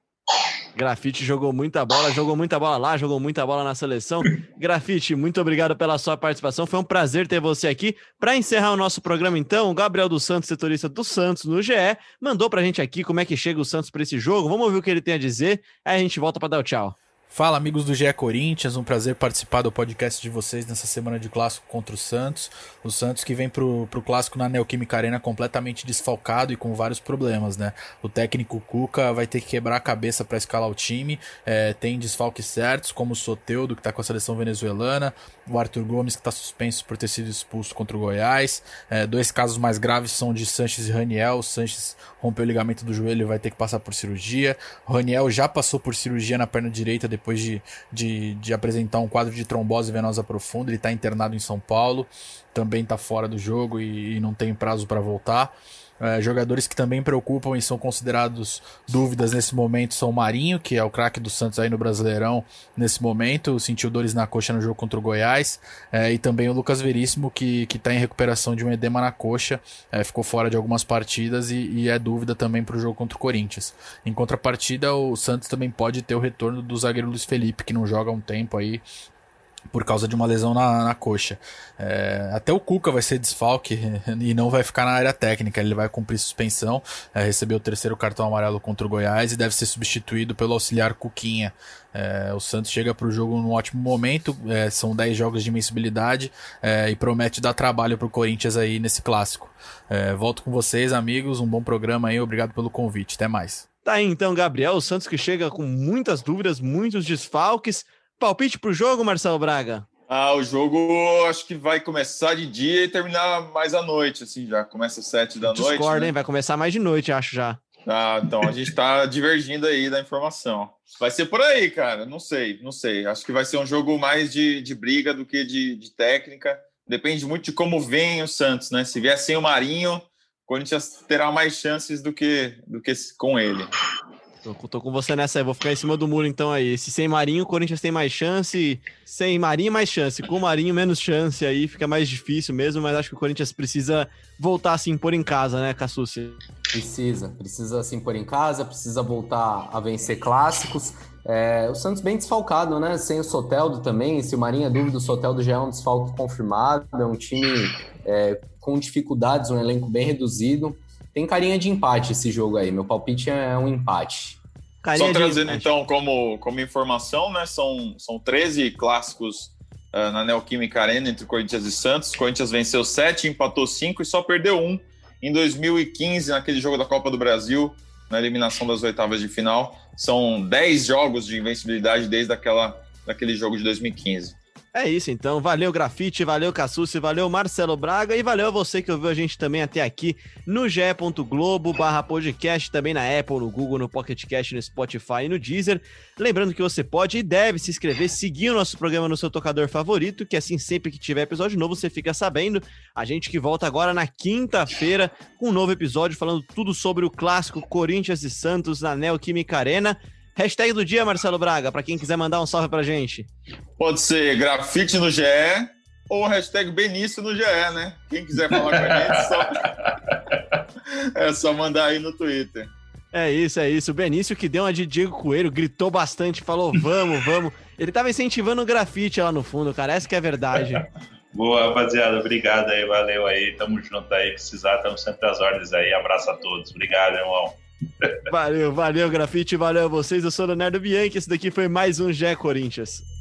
Grafite jogou muita bola, jogou muita bola lá, jogou muita bola na seleção. Grafite, muito obrigado pela sua participação. Foi um prazer ter você aqui. Para encerrar o nosso programa, então, o Gabriel dos Santos, setorista do Santos no GE, mandou para a gente aqui como é que chega o Santos para esse jogo. Vamos ouvir o que ele tem a dizer. Aí a gente volta para dar o tchau. Fala, amigos do GE Corinthians, um prazer participar do podcast de vocês nessa semana de clássico contra o Santos. O Santos que vem pro, pro clássico na Neoquímica Arena completamente desfalcado e com vários problemas, né? O técnico Cuca vai ter que quebrar a cabeça para escalar o time. É, tem desfalques certos, como o Soteudo, que tá com a seleção venezuelana, o Arthur Gomes, que tá suspenso por ter sido expulso contra o Goiás. É, dois casos mais graves são de Sanches e Raniel. O Sanches rompeu o ligamento do joelho e vai ter que passar por cirurgia. O Raniel já passou por cirurgia na perna direita depois de, de, de apresentar um quadro de trombose venosa profunda. Ele está internado em São Paulo, também está fora do jogo e, e não tem prazo para voltar. É, jogadores que também preocupam e são considerados dúvidas nesse momento são o Marinho, que é o craque do Santos aí no Brasileirão nesse momento, sentiu dores na coxa no jogo contra o Goiás, é, e também o Lucas Veríssimo, que está em recuperação de um edema na coxa, é, ficou fora de algumas partidas e, e é dúvida também para o jogo contra o Corinthians. Em contrapartida, o Santos também pode ter o retorno do zagueiro Luiz Felipe, que não joga há um tempo aí, por causa de uma lesão na, na coxa. É, até o Cuca vai ser desfalque e não vai ficar na área técnica, ele vai cumprir suspensão, é, recebeu o terceiro cartão amarelo contra o Goiás e deve ser substituído pelo auxiliar Cuquinha. É, o Santos chega para o jogo num ótimo momento, é, são 10 jogos de invencibilidade é, e promete dar trabalho para o Corinthians aí nesse clássico. É, volto com vocês, amigos, um bom programa aí, obrigado pelo convite, até mais. Tá aí então, Gabriel, o Santos que chega com muitas dúvidas, muitos desfalques, Palpite pro jogo, Marcelo Braga? Ah, o jogo acho que vai começar de dia e terminar mais à noite, assim, já começa às sete da Discord, noite. Discorda, né? hein? Vai começar mais de noite, acho já. Ah, então a gente tá (laughs) divergindo aí da informação. Vai ser por aí, cara. Não sei, não sei. Acho que vai ser um jogo mais de, de briga do que de, de técnica. Depende muito de como vem o Santos, né? Se vier sem o Marinho, o Corinthians terá mais chances do que, do que com ele. Tô, tô, com você nessa aí, vou ficar em cima do muro então aí. Se sem Marinho, o Corinthians tem mais chance. Sem Marinho, mais chance. Com Marinho, menos chance aí, fica mais difícil mesmo, mas acho que o Corinthians precisa voltar a se impor em casa, né, Cassucci? Precisa, precisa se impor em casa, precisa voltar a vencer clássicos. É, o Santos bem desfalcado, né? Sem o Soteldo também. Se o Marinho é dúvida, o Soteldo já é um desfalque confirmado. É um time é, com dificuldades, um elenco bem reduzido. Tem carinha de empate esse jogo aí. Meu palpite é um empate. Carinha Só trazendo então como, como informação, né? São, são 13 clássicos uh, na Neoquímica Arena entre Corinthians e Santos. O Corinthians venceu 7, empatou 5 e só perdeu um em 2015, naquele jogo da Copa do Brasil, na eliminação das oitavas de final. São 10 jogos de invencibilidade desde aquela, daquele jogo de 2015. É isso, então. Valeu, Grafite, valeu, Cassucci, valeu, Marcelo Braga e valeu a você que ouviu a gente também até aqui no ge.globo barra podcast, também na Apple, no Google, no Pocket Cast, no Spotify e no Deezer. Lembrando que você pode e deve se inscrever, seguir o nosso programa no seu tocador favorito, que assim, sempre que tiver episódio novo, você fica sabendo. A gente que volta agora na quinta-feira com um novo episódio falando tudo sobre o clássico Corinthians e Santos na Neoquímica Arena. Hashtag do dia, Marcelo Braga, para quem quiser mandar um salve pra gente. Pode ser grafite no GE ou hashtag Benício no GE, né? Quem quiser falar com a gente, só... (laughs) é só mandar aí no Twitter. É isso, é isso. O Benício que deu uma de Diego Coelho, gritou bastante, falou vamos, vamos. Ele tava incentivando o grafite lá no fundo, cara. Essa que é a verdade. (laughs) Boa, rapaziada. Obrigado aí, valeu aí. Tamo junto aí. Precisar, estamos sempre às ordens aí. Abraço a todos. Obrigado, irmão. Valeu, valeu, grafite, valeu a vocês. Eu sou o Leonardo Bianchi. Esse daqui foi mais um Gé Corinthians.